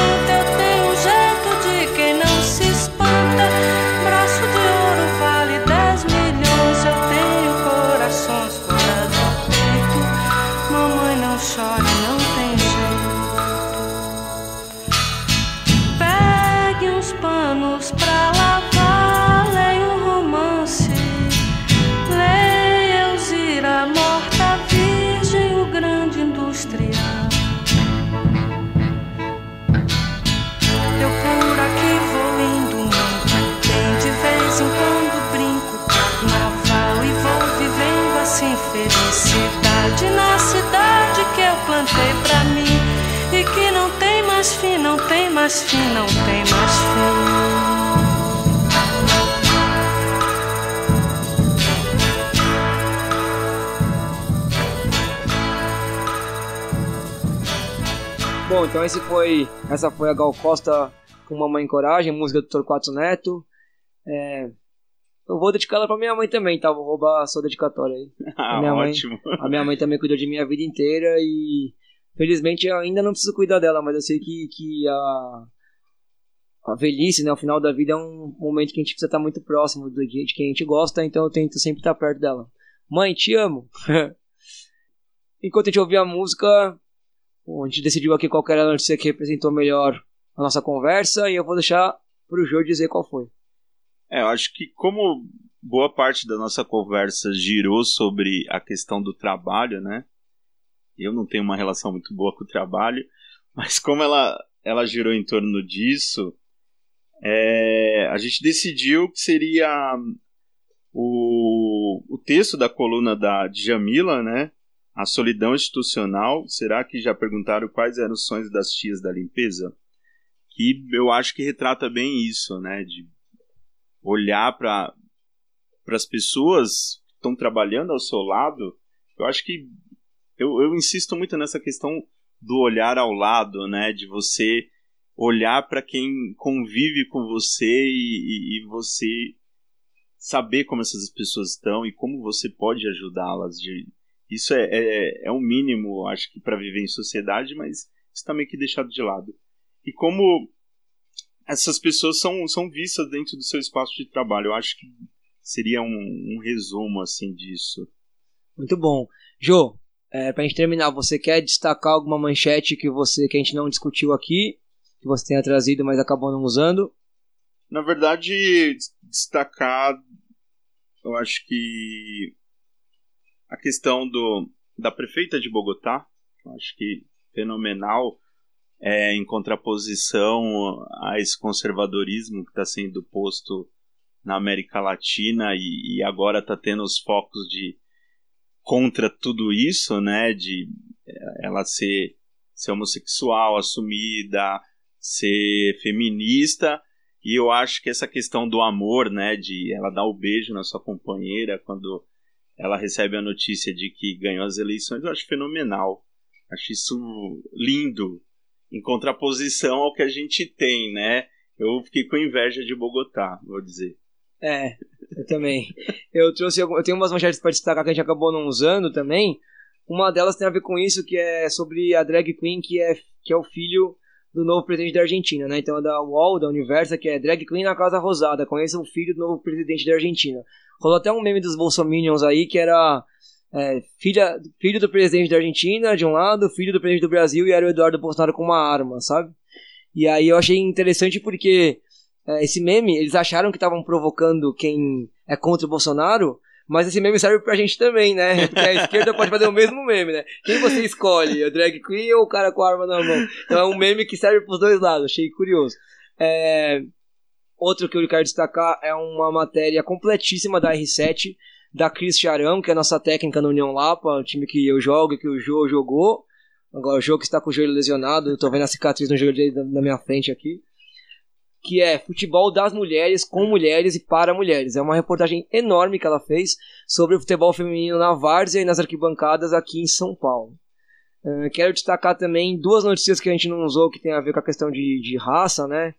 Fim, não tem mais fim.
Bom, então esse foi, essa foi a Gal Costa com Mamãe Coragem, música do Torquato Neto. É, eu vou dedicar ela pra minha mãe também, tá? Vou roubar a sua dedicatória aí. *laughs*
Ah,
minha mãe-
ótimo.
A minha mãe também cuidou de mim a vida inteira e felizmente eu ainda não preciso cuidar dela, mas eu sei que, que a, a velhice, né, o final da vida é um momento que a gente precisa estar muito próximo do, de quem a gente gosta, então eu tento sempre estar perto dela. Mãe, te amo! *laughs* Enquanto a gente ouvia a música, a gente decidiu aqui qual era a notícia que representou melhor a nossa conversa e eu vou deixar pro Jô dizer qual foi.
É, eu acho que como boa parte da nossa conversa girou sobre a questão do trabalho, né? Eu não tenho uma relação muito boa com o trabalho, *laughs* mas como ela, ela girou em torno disso, é, a gente decidiu que seria o, o texto da coluna da Djamila, né? A solidão institucional. Será que já perguntaram quais eram os sonhos das tias da limpeza? Que eu acho que retrata bem isso, né? De olhar para as pessoas que estão trabalhando ao seu lado, eu acho que eu, eu insisto muito nessa questão do olhar ao lado, né? De você olhar para quem convive com você e, e, e você saber como essas pessoas estão e como você pode ajudá-las. Isso é, é, é mínimo, acho que, para viver em sociedade, mas isso também que deixado de lado. E como essas pessoas são, são vistas dentro do seu espaço de trabalho. Eu acho que seria um, um resumo assim disso.
Muito bom. Jô, é, pra gente terminar, você quer destacar alguma manchete que você que a gente não discutiu aqui, que você tenha trazido, mas acabou não usando?
Na verdade, destacar, eu acho que a questão do, da prefeita de Bogotá, eu acho que fenomenal, é, em contraposição a esse conservadorismo que está sendo posto na América Latina e, e agora está tendo os focos de contra tudo isso, né, de ela ser, ser homossexual, assumida, ser feminista, e eu acho que essa questão do amor, né, de ela dar o beijo na sua companheira quando ela recebe a notícia de que ganhou as eleições, eu acho fenomenal. Acho isso lindo, em contraposição ao que a gente tem, né? Eu fiquei com inveja de Bogotá, vou dizer.
É, eu também. Eu trouxe, eu tenho umas manchetes para destacar que a gente acabou não usando também. Uma delas tem a ver com isso, que é sobre a drag queen que é, que é o filho do novo presidente da Argentina, né? Então é da UOL, da Universa, que é drag queen na Casa Rosada. Conheça o filho do novo presidente da Argentina. Rolou até um meme dos bolsominions aí, que era é, filha, filho do presidente da Argentina, de um lado, filho do presidente do Brasil, e era o Eduardo Bolsonaro com uma arma, sabe? E aí eu achei interessante porque esse meme, eles acharam que estavam provocando quem é contra o Bolsonaro, mas esse meme serve pra gente também, né? *laughs* Porque a esquerda pode fazer o mesmo meme, né? Quem você escolhe? A drag queen ou o cara com a arma na mão? Então é um meme que serve pros dois lados, achei curioso. É... Outro que eu quero destacar é uma matéria completíssima da R7, da Cris Charão, que é a nossa técnica no União Lapa, o time que eu jogo que o Jô jogou. Agora o Jô que está com o joelho lesionado, eu tô vendo a cicatriz no joelho dele na minha frente aqui. Que é futebol das mulheres, com mulheres e para mulheres. É uma reportagem enorme que ela fez sobre o futebol feminino na várzea e nas arquibancadas aqui em São Paulo. Uh, quero destacar também duas notícias que a gente não usou que tem a ver com a questão de, de raça, né?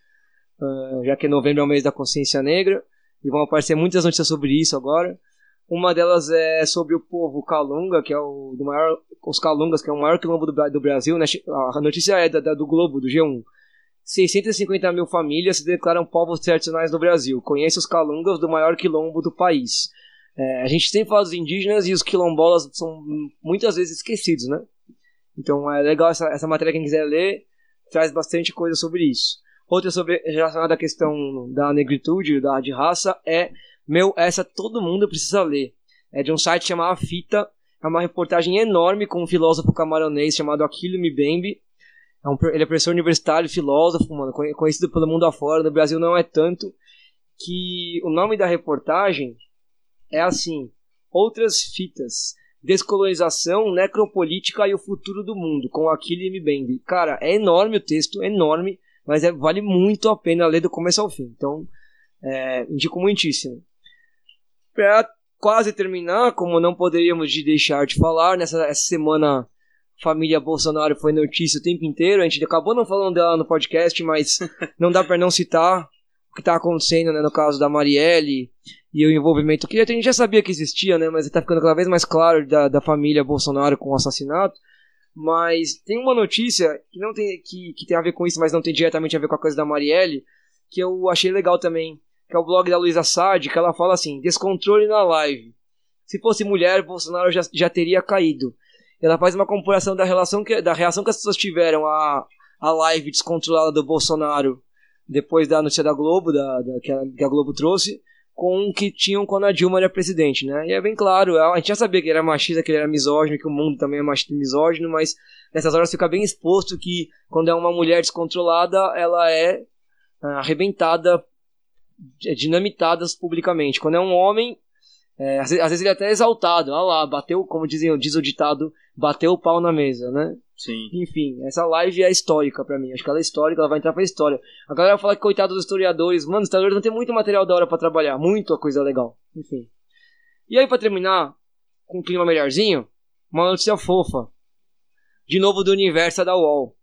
Uh, já que novembro é o mês da consciência negra e vão aparecer muitas notícias sobre isso agora. Uma delas é sobre o povo Calunga, que é o do maior, os Calungas, que é o maior quilombo do, do Brasil. Né? A notícia é da, da, do Globo, do G1. 650 mil famílias se declaram povos tradicionais no Brasil. Conhece os Calungas do maior quilombo do país. É, a gente sempre fala dos indígenas e os quilombolas são muitas vezes esquecidos, né? Então é legal essa, essa matéria, quem quiser ler, traz bastante coisa sobre isso. Outra sobre, relacionada à questão da negritude, da, de raça, é meu, essa todo mundo precisa ler. É de um site chamado Fita. É uma reportagem enorme com um filósofo camaronês chamado Aquilo Mbembe. É um, ele é professor universitário, filósofo, mano, conhecido pelo mundo afora. No Brasil não é tanto. Que o nome da reportagem é assim: Outras Fitas. Descolonização, Necropolítica e o Futuro do Mundo, com Aquilo Mbembe. Cara, é enorme o texto, enorme, mas é, vale muito a pena ler do começo ao fim. Então, é, indico muitíssimo. Para quase terminar, como não poderíamos de deixar de falar, nessa essa semana família Bolsonaro foi notícia o tempo inteiro. A gente acabou não falando dela no podcast, mas *laughs* não dá para não citar o que está acontecendo, né, no caso da Marielle e o envolvimento que a gente já sabia que existia, né, mas está ficando cada vez mais claro da, da família Bolsonaro com o assassinato. Mas tem uma notícia que não tem que, que tem a ver com isso, mas não tem diretamente a ver com a coisa da Marielle, que eu achei legal também que é o blog da Luísa Sade, que ela fala assim: descontrole na live. Se fosse mulher, Bolsonaro já, já teria caído. Ela faz uma comparação da relação que, da reação que as pessoas tiveram à, à live descontrolada do Bolsonaro depois da notícia da Globo, da, da que, a, que, a, Globo trouxe, com o que tinham quando a Dilma era presidente, né? E é bem claro, a gente já sabia que ele era machista, que ele era misógino, que o mundo também é machista e misógino, mas nessas horas fica bem exposto que quando é uma mulher descontrolada, ela é ah, arrebentada é, dinamitadas publicamente. Quando é um homem, é, às, vezes, ele é até exaltado. Olha lá, bateu, como dizem, diz o ditado, bateu o pau na mesa, né?
Sim.
Enfim, essa live é histórica para mim. Acho que ela é histórica, ela vai entrar pra história. A galera fala que coitado dos historiadores. Mano, os historiadores não tem muito material da hora para trabalhar. Muita coisa legal. Enfim. E aí, para terminar, com um clima melhorzinho, uma notícia fofa. De novo do universo da UOL.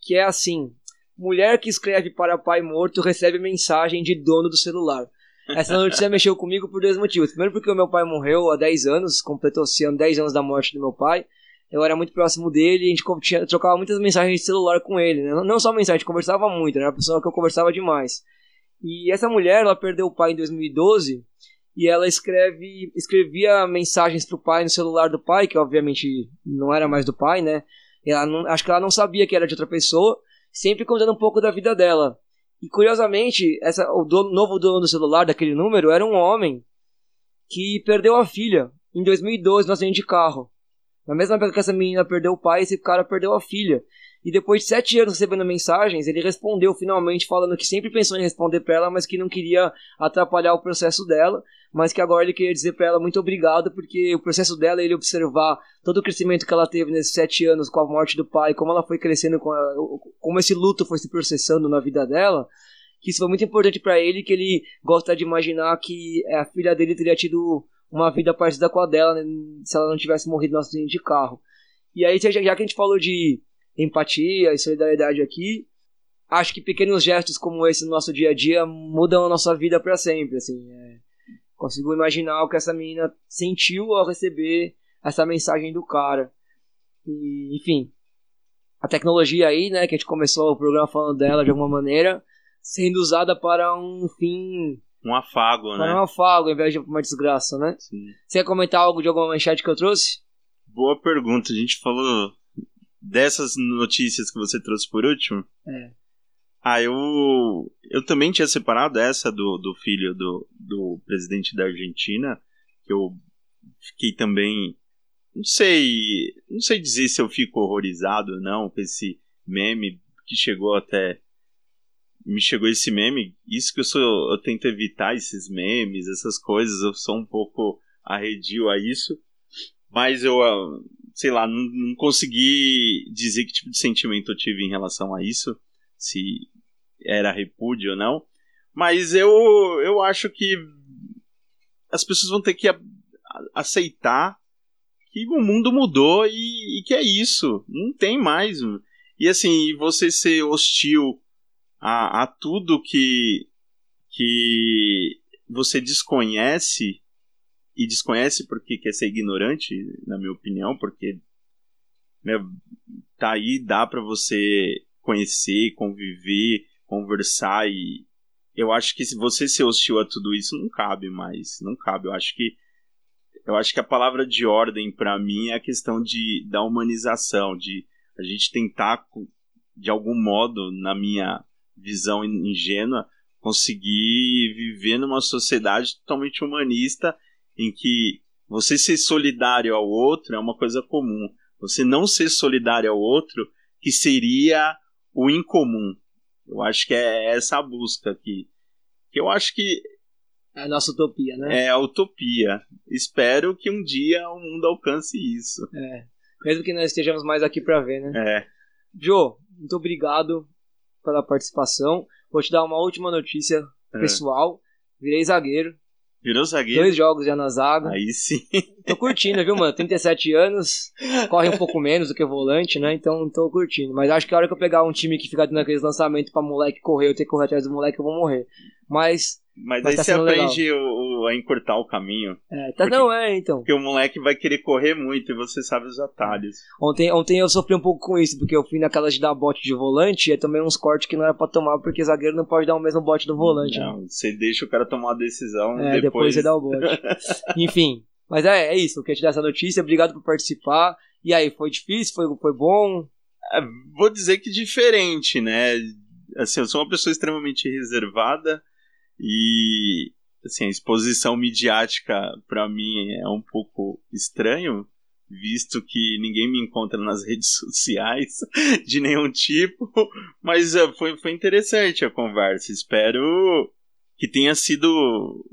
Que é assim: Mulher que escreve para pai morto recebe mensagem de dono do celular. Essa *laughs* notícia mexeu comigo por dois motivos. Primeiro, porque o meu pai morreu há 10 anos, completou esse ano 10 anos da morte do meu pai. Eu era muito próximo dele a gente tinha, trocava muitas mensagens de celular com ele. Né? Não só mensagem, a gente conversava muito, era uma pessoa que eu conversava demais. E essa mulher, ela perdeu o pai em 2012 e ela escreve, escrevia mensagens pro pai no celular do pai, que obviamente não era mais do pai, né? Ela não, acho que ela não sabia que era de outra pessoa sempre contando um pouco da vida dela. E curiosamente, essa, o dono, novo dono do celular daquele número era um homem que perdeu a filha em 2012 no acidente de carro. Na mesma época que essa menina perdeu o pai, esse cara perdeu a filha. E depois de sete anos recebendo mensagens, ele respondeu finalmente falando que sempre pensou em responder para ela, mas que não queria atrapalhar o processo dela, mas que agora ele queria dizer para ela muito obrigado, porque o processo dela, ele observar todo o crescimento que ela teve nesses sete anos com a morte do pai, como ela foi crescendo, como esse luto foi se processando na vida dela, que isso foi muito importante para ele, que ele gosta de imaginar que a filha dele teria tido uma vida parecida com a dela, né, se ela não tivesse morrido no acidente de carro. E aí, já que a gente falou de empatia e solidariedade aqui. Acho que pequenos gestos como esse no nosso dia a dia mudam a nossa vida para sempre. Assim, é, consigo imaginar o que essa menina sentiu ao receber essa mensagem do cara. E, enfim, a tecnologia aí, né, que a gente começou o programa falando dela de alguma maneira, sendo usada para um fim.
Um afago,
para
né?
um afago, ao invés de uma desgraça, né?
Sim.
Você quer comentar algo de alguma manchete que eu trouxe?
Boa pergunta. A gente falou dessas notícias que você trouxe por último,
É.
Ah, eu, eu também tinha separado essa do, do filho do, do presidente da Argentina, que eu fiquei também. Não sei. Não sei dizer se eu fico horrorizado ou não com esse meme que chegou até. Me chegou esse meme. Isso que eu sou. Eu tento evitar esses memes, essas coisas. Eu sou um pouco arredio a isso. Mas eu, ah, sei lá, não, não consegui dizer que tipo de sentimento eu tive em relação a isso. Se era repúdio ou não. Mas eu, eu acho que as pessoas vão ter que aceitar que o mundo mudou e, e, que é isso. Não tem mais. E assim, você ser hostil a, a tudo que, que você desconhece e desconhece porque quer ser ignorante, na minha opinião, porque né, tá aí, dá para você conhecer, conviver, conversar e eu acho que se você ser hostil a tudo isso não cabe mais, não cabe. Eu acho que eu acho que a palavra de ordem para mim é a questão de da humanização, de a gente tentar de algum modo, na minha visão ingênua, conseguir viver numa sociedade totalmente humanista em que você ser solidário ao outro é uma coisa comum. Você não ser solidário ao outro que seria o incomum. Eu acho que é essa a busca aqui. Que eu acho que.
É a nossa utopia, né?
É a utopia. Espero que um dia o mundo alcance isso.
É. Mesmo que nós estejamos mais aqui para ver, né?
É.
Joe, muito obrigado pela participação. Vou te dar uma última notícia
É.
pessoal. Virei zagueiro.
Virou zagueiro?
Dois jogos já na zaga.
Aí sim.
Tô curtindo, viu, mano? 37 anos, corre um pouco menos do que volante, né? Então tô curtindo. Mas acho que a hora que eu pegar um time que fica dando aqueles lançamentos pra moleque correr, eu ter que correr atrás do moleque, eu vou morrer. Mas,
Mas,
Mas
aí
tá
você aprende o- a encurtar o caminho.
é, tá,
Porque-
não é, então.
Porque o moleque vai querer correr muito e você sabe os atalhos.
Ontem, ontem eu sofri um pouco com isso, porque eu fui naquela de dar bote de volante e tomei uns cortes que não era pra tomar, porque zagueiro não pode dar o mesmo bote do volante. né?
Não, você deixa o cara tomar uma decisão
É, depois,
depois.
você dá o bote. *laughs* Enfim, mas é, é isso, eu queria te dar essa notícia, obrigado por participar. E aí, foi difícil? Foi, foi bom?
É, Vou dizer que diferente, né? Assim, eu sou uma pessoa extremamente reservada e assim, a exposição midiática pra mim é um pouco estranho, visto que ninguém me encontra nas *laughs* redes sociais de nenhum tipo, mas é, foi, foi interessante a conversa. Espero que tenha sido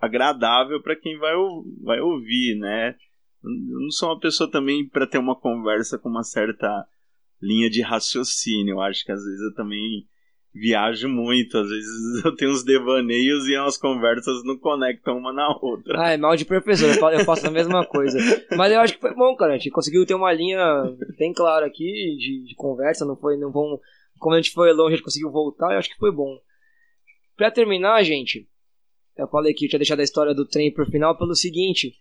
agradável para quem vai, vai ouvir, né? Eu não sou uma pessoa também para ter uma conversa com uma certa linha de raciocínio. Eu acho que às vezes eu também viajo muito, às vezes *laughs* eu tenho uns devaneios e as conversas não conectam uma na outra.
Ah, é mal de professor, eu fa- eu faço a mesma coisa. Mas eu acho que foi bom, cara. A gente conseguiu ter uma linha bem clara aqui de, de conversa, não foi, não vão. Como a gente foi longe, a gente conseguiu voltar, eu acho que foi bom. Pra terminar, gente, eu falei que eu tinha deixado a história do trem pro final pelo seguinte.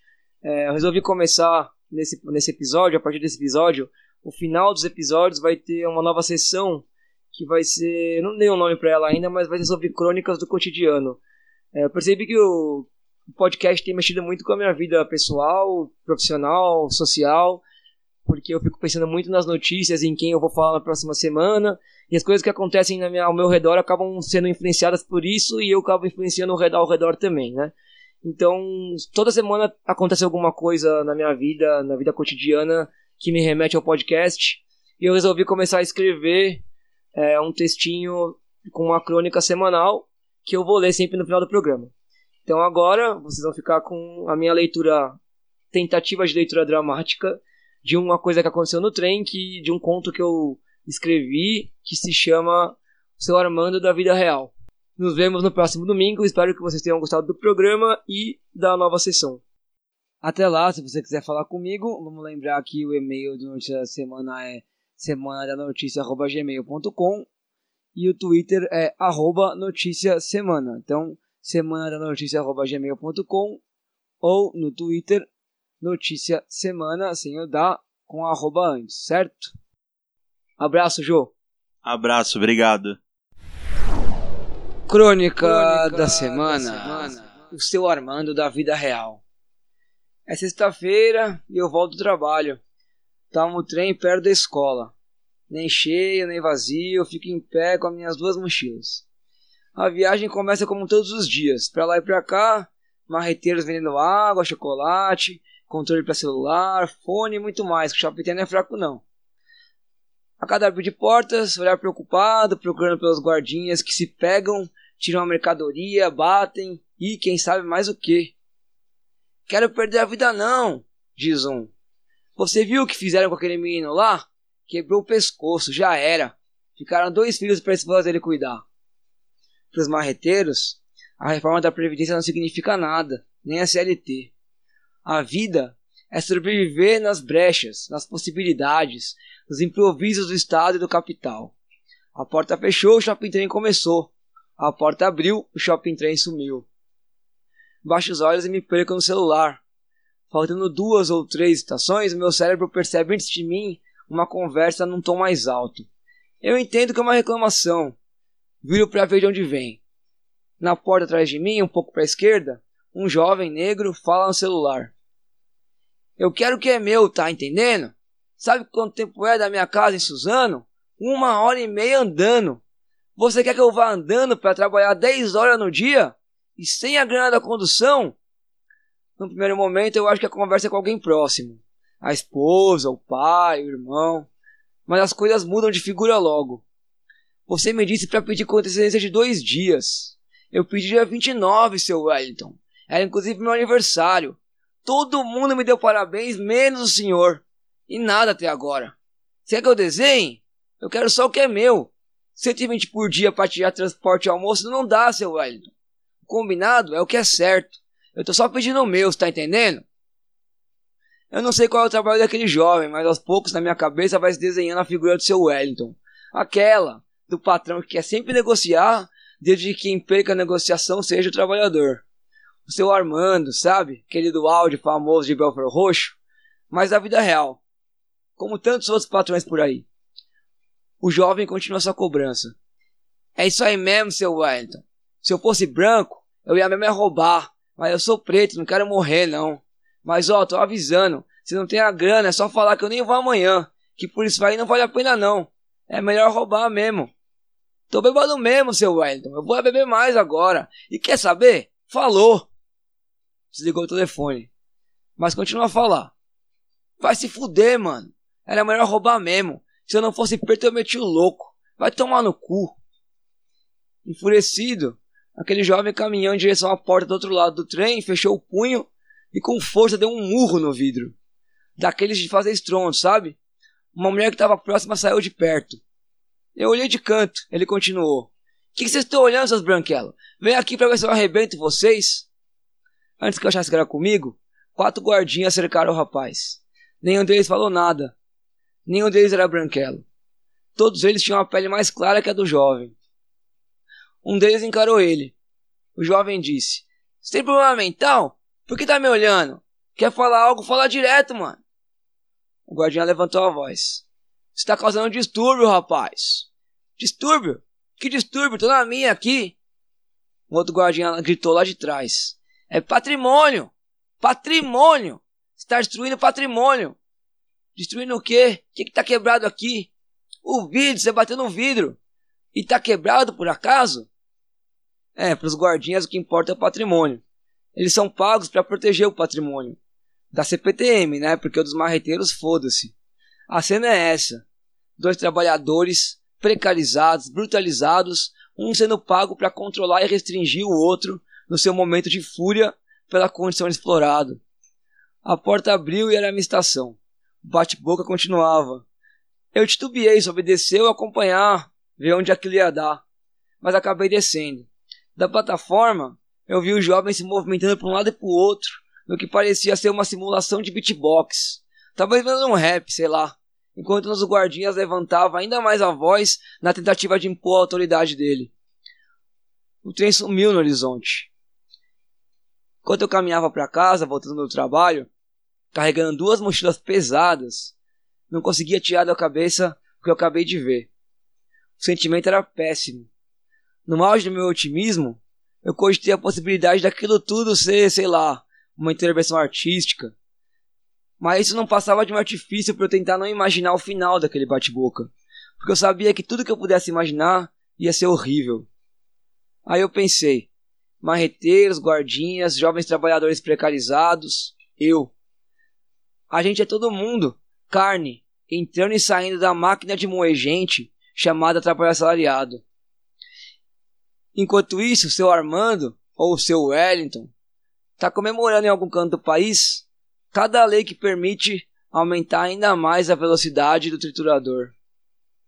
é, eu resolvi começar nesse, nesse episódio, a partir desse episódio, o final dos episódios vai ter uma nova sessão que vai ser. Não dei um nome pra ela ainda, mas vai ser sobre crônicas do cotidiano. É, eu percebi que o, podcast tem mexido muito com a minha vida pessoal, profissional, social, porque eu fico pensando muito nas notícias, em quem eu vou falar na próxima semana, e as coisas que acontecem minha- ao meu redor acabam sendo influenciadas por isso, e eu acabo influenciando ao redor, ao redor também, né? Então, toda semana acontece alguma coisa na minha vida, na vida cotidiana, que me remete ao podcast, e eu resolvi começar a escrever é, um textinho com uma crônica semanal, que eu vou ler sempre no final do programa. Então agora vocês vão ficar com a minha leitura, tentativa de leitura dramática de uma coisa que aconteceu no trem, que de um conto que eu escrevi que se chama Seu Armando da Vida Real. Nos vemos no próximo domingo. Espero que vocês tenham gostado do programa e da nova sessão. Até lá, se você quiser falar comigo, vamos lembrar que o e-mail do Notícia da Semana é semanadanoticia.gmail.com e o Twitter é arroba notícia semana. Então, semanadanoticia.gmail.com ou no Twitter, notícia semana, sem o da, com arroba antes, certo? Abraço, Jô.
Abraço, obrigado.
Crônica, da, semana. O seu Armando da vida real. É sexta-feira e eu volto do trabalho. Tá no trem perto da escola. Nem cheio, nem vazio, fico em pé com as minhas duas mochilas. A viagem começa como todos os dias, pra lá e pra cá, marreteiros vendendo água, chocolate, controle para celular, fone e muito mais, que o shopping não é fraco não. A cada abrir de portas, olhar preocupado, procurando pelos guardinhas que se pegam, tiram a mercadoria, batem e quem sabe mais o que. Quero perder a vida não, diz um. Você viu o que fizeram com aquele menino lá? Quebrou o pescoço, já era. Ficaram dois filhos para a esposa dele cuidar. Para os marreteiros, a reforma da Previdência não significa nada, nem a CLT. A vida é sobreviver nas brechas, nas possibilidades, nos improvisos do Estado e do capital. A porta fechou, o shopping trem começou. A porta abriu, o shopping trem sumiu. Baixo os olhos e me perco no celular. Faltando duas ou três estações, meu cérebro percebe antes de mim uma conversa num tom mais alto. Eu entendo que é uma reclamação. Viro para ver de onde vem. Na porta atrás de mim, um pouco para a esquerda, um jovem negro fala no celular. Eu quero o que é meu, tá entendendo? Sabe quanto tempo é da minha casa em Suzano? Uma hora e meia andando. Você quer que eu vá andando para trabalhar 10 horas no dia? E sem a grana da condução? No primeiro momento eu acho que a conversa é com alguém próximo. A esposa, o pai, o irmão. Mas as coisas mudam de figura logo. Você me disse para pedir com antecedência de dois dias. Eu pedi dia 29, seu Wellington. Era inclusive meu aniversário. Todo mundo me deu parabéns, menos o senhor. E nada até agora. Quer que eu desenhe? Eu quero só o que é meu. 120 por dia para tirar transporte e almoço não dá, seu Wellington. O combinado é o que é certo. Eu tô só pedindo o meu, tá entendendo? Eu não sei qual é o trabalho daquele jovem, mas aos poucos na minha cabeça vai se desenhando a figura do seu Wellington. Aquela do patrão que quer sempre negociar, desde que quem perca a negociação seja o trabalhador o seu Armando, sabe? Aquele do áudio famoso de Belfort Roxo, mas da vida real, como tantos outros patrões por aí. O jovem continua sua cobrança. É isso aí mesmo, seu Wellington. Se eu fosse branco, eu ia mesmo é roubar, mas eu sou preto, não quero morrer não. Mas ó, tô avisando, se não tem a grana, é só falar que eu nem vou amanhã, que por isso aí não vale a pena não. É melhor roubar mesmo. Tô bebendo mesmo, seu Wellington. Eu vou beber mais agora. E quer saber? Falou! desligou o telefone. Mas continua a falar. Vai se fuder, mano. Era melhor roubar mesmo. Se eu não fosse preto, eu meti o louco. Vai tomar no cu. Enfurecido, aquele jovem caminhou em direção à porta do outro lado do trem, fechou o punho e com força deu um murro no vidro. Daqueles de fazer estrondo, sabe? Uma mulher que estava próxima saiu de perto. Eu olhei de canto. Ele continuou. O que vocês estão olhando, seus branquelos? Vem aqui pra ver se eu arrebento vocês. Antes que eu achasse que era comigo, quatro guardinhas cercaram o rapaz. Nenhum deles falou nada. Nenhum deles era branquelo. Todos eles tinham a pele mais clara que a do jovem. Um deles encarou ele. O jovem disse: Você tem problema mental? Por que tá me olhando? Quer falar algo? Fala direto, mano. O guardinha levantou a voz. Você tá causando distúrbio, rapaz. Distúrbio? Que distúrbio? Tô na minha aqui. Um outro guardinha gritou lá de trás. É patrimônio. Patrimônio. Está destruindo patrimônio. Destruindo o quê? O que está quebrado aqui? O vidro, você bateu no vidro. E está quebrado por acaso? É, para os guardinhas o que importa é o patrimônio. Eles são pagos para proteger o patrimônio. Da CPTM, né? Porque o dos marreteiros, foda-se. A cena é essa: dois trabalhadores precarizados, brutalizados, um sendo pago para controlar e restringir o outro no seu momento de fúria pela condição de explorado. A porta abriu e era a minha estação. O bate-boca continuava. Eu titubeei sobre descer ou acompanhar, ver onde aquilo ia dar, mas acabei descendo. Da plataforma, eu vi o jovem se movimentando para um lado e para o outro, no que parecia ser uma simulação de beatbox. Talvez vendo um rap, sei lá, enquanto os guardinhas levantavam ainda mais a voz na tentativa de impor a autoridade dele. O trem sumiu no horizonte. Enquanto eu caminhava para casa, voltando do trabalho, carregando duas mochilas pesadas, não conseguia tirar da cabeça o que eu acabei de ver. O sentimento era péssimo. No auge do meu otimismo, eu cogitei a possibilidade daquilo tudo ser, sei lá, uma intervenção artística. Mas isso não passava de um artifício para eu tentar não imaginar o final daquele bate-boca. porque eu sabia que tudo que eu pudesse imaginar ia ser horrível. Aí eu pensei: marreteiros, guardinhas, jovens trabalhadores precarizados, eu. A gente é todo mundo, carne, entrando e saindo da máquina de moer gente chamada trabalho assalariado. Enquanto isso, seu Armando, ou seu Wellington, está comemorando em algum canto do país cada lei que permite aumentar ainda mais a velocidade do triturador.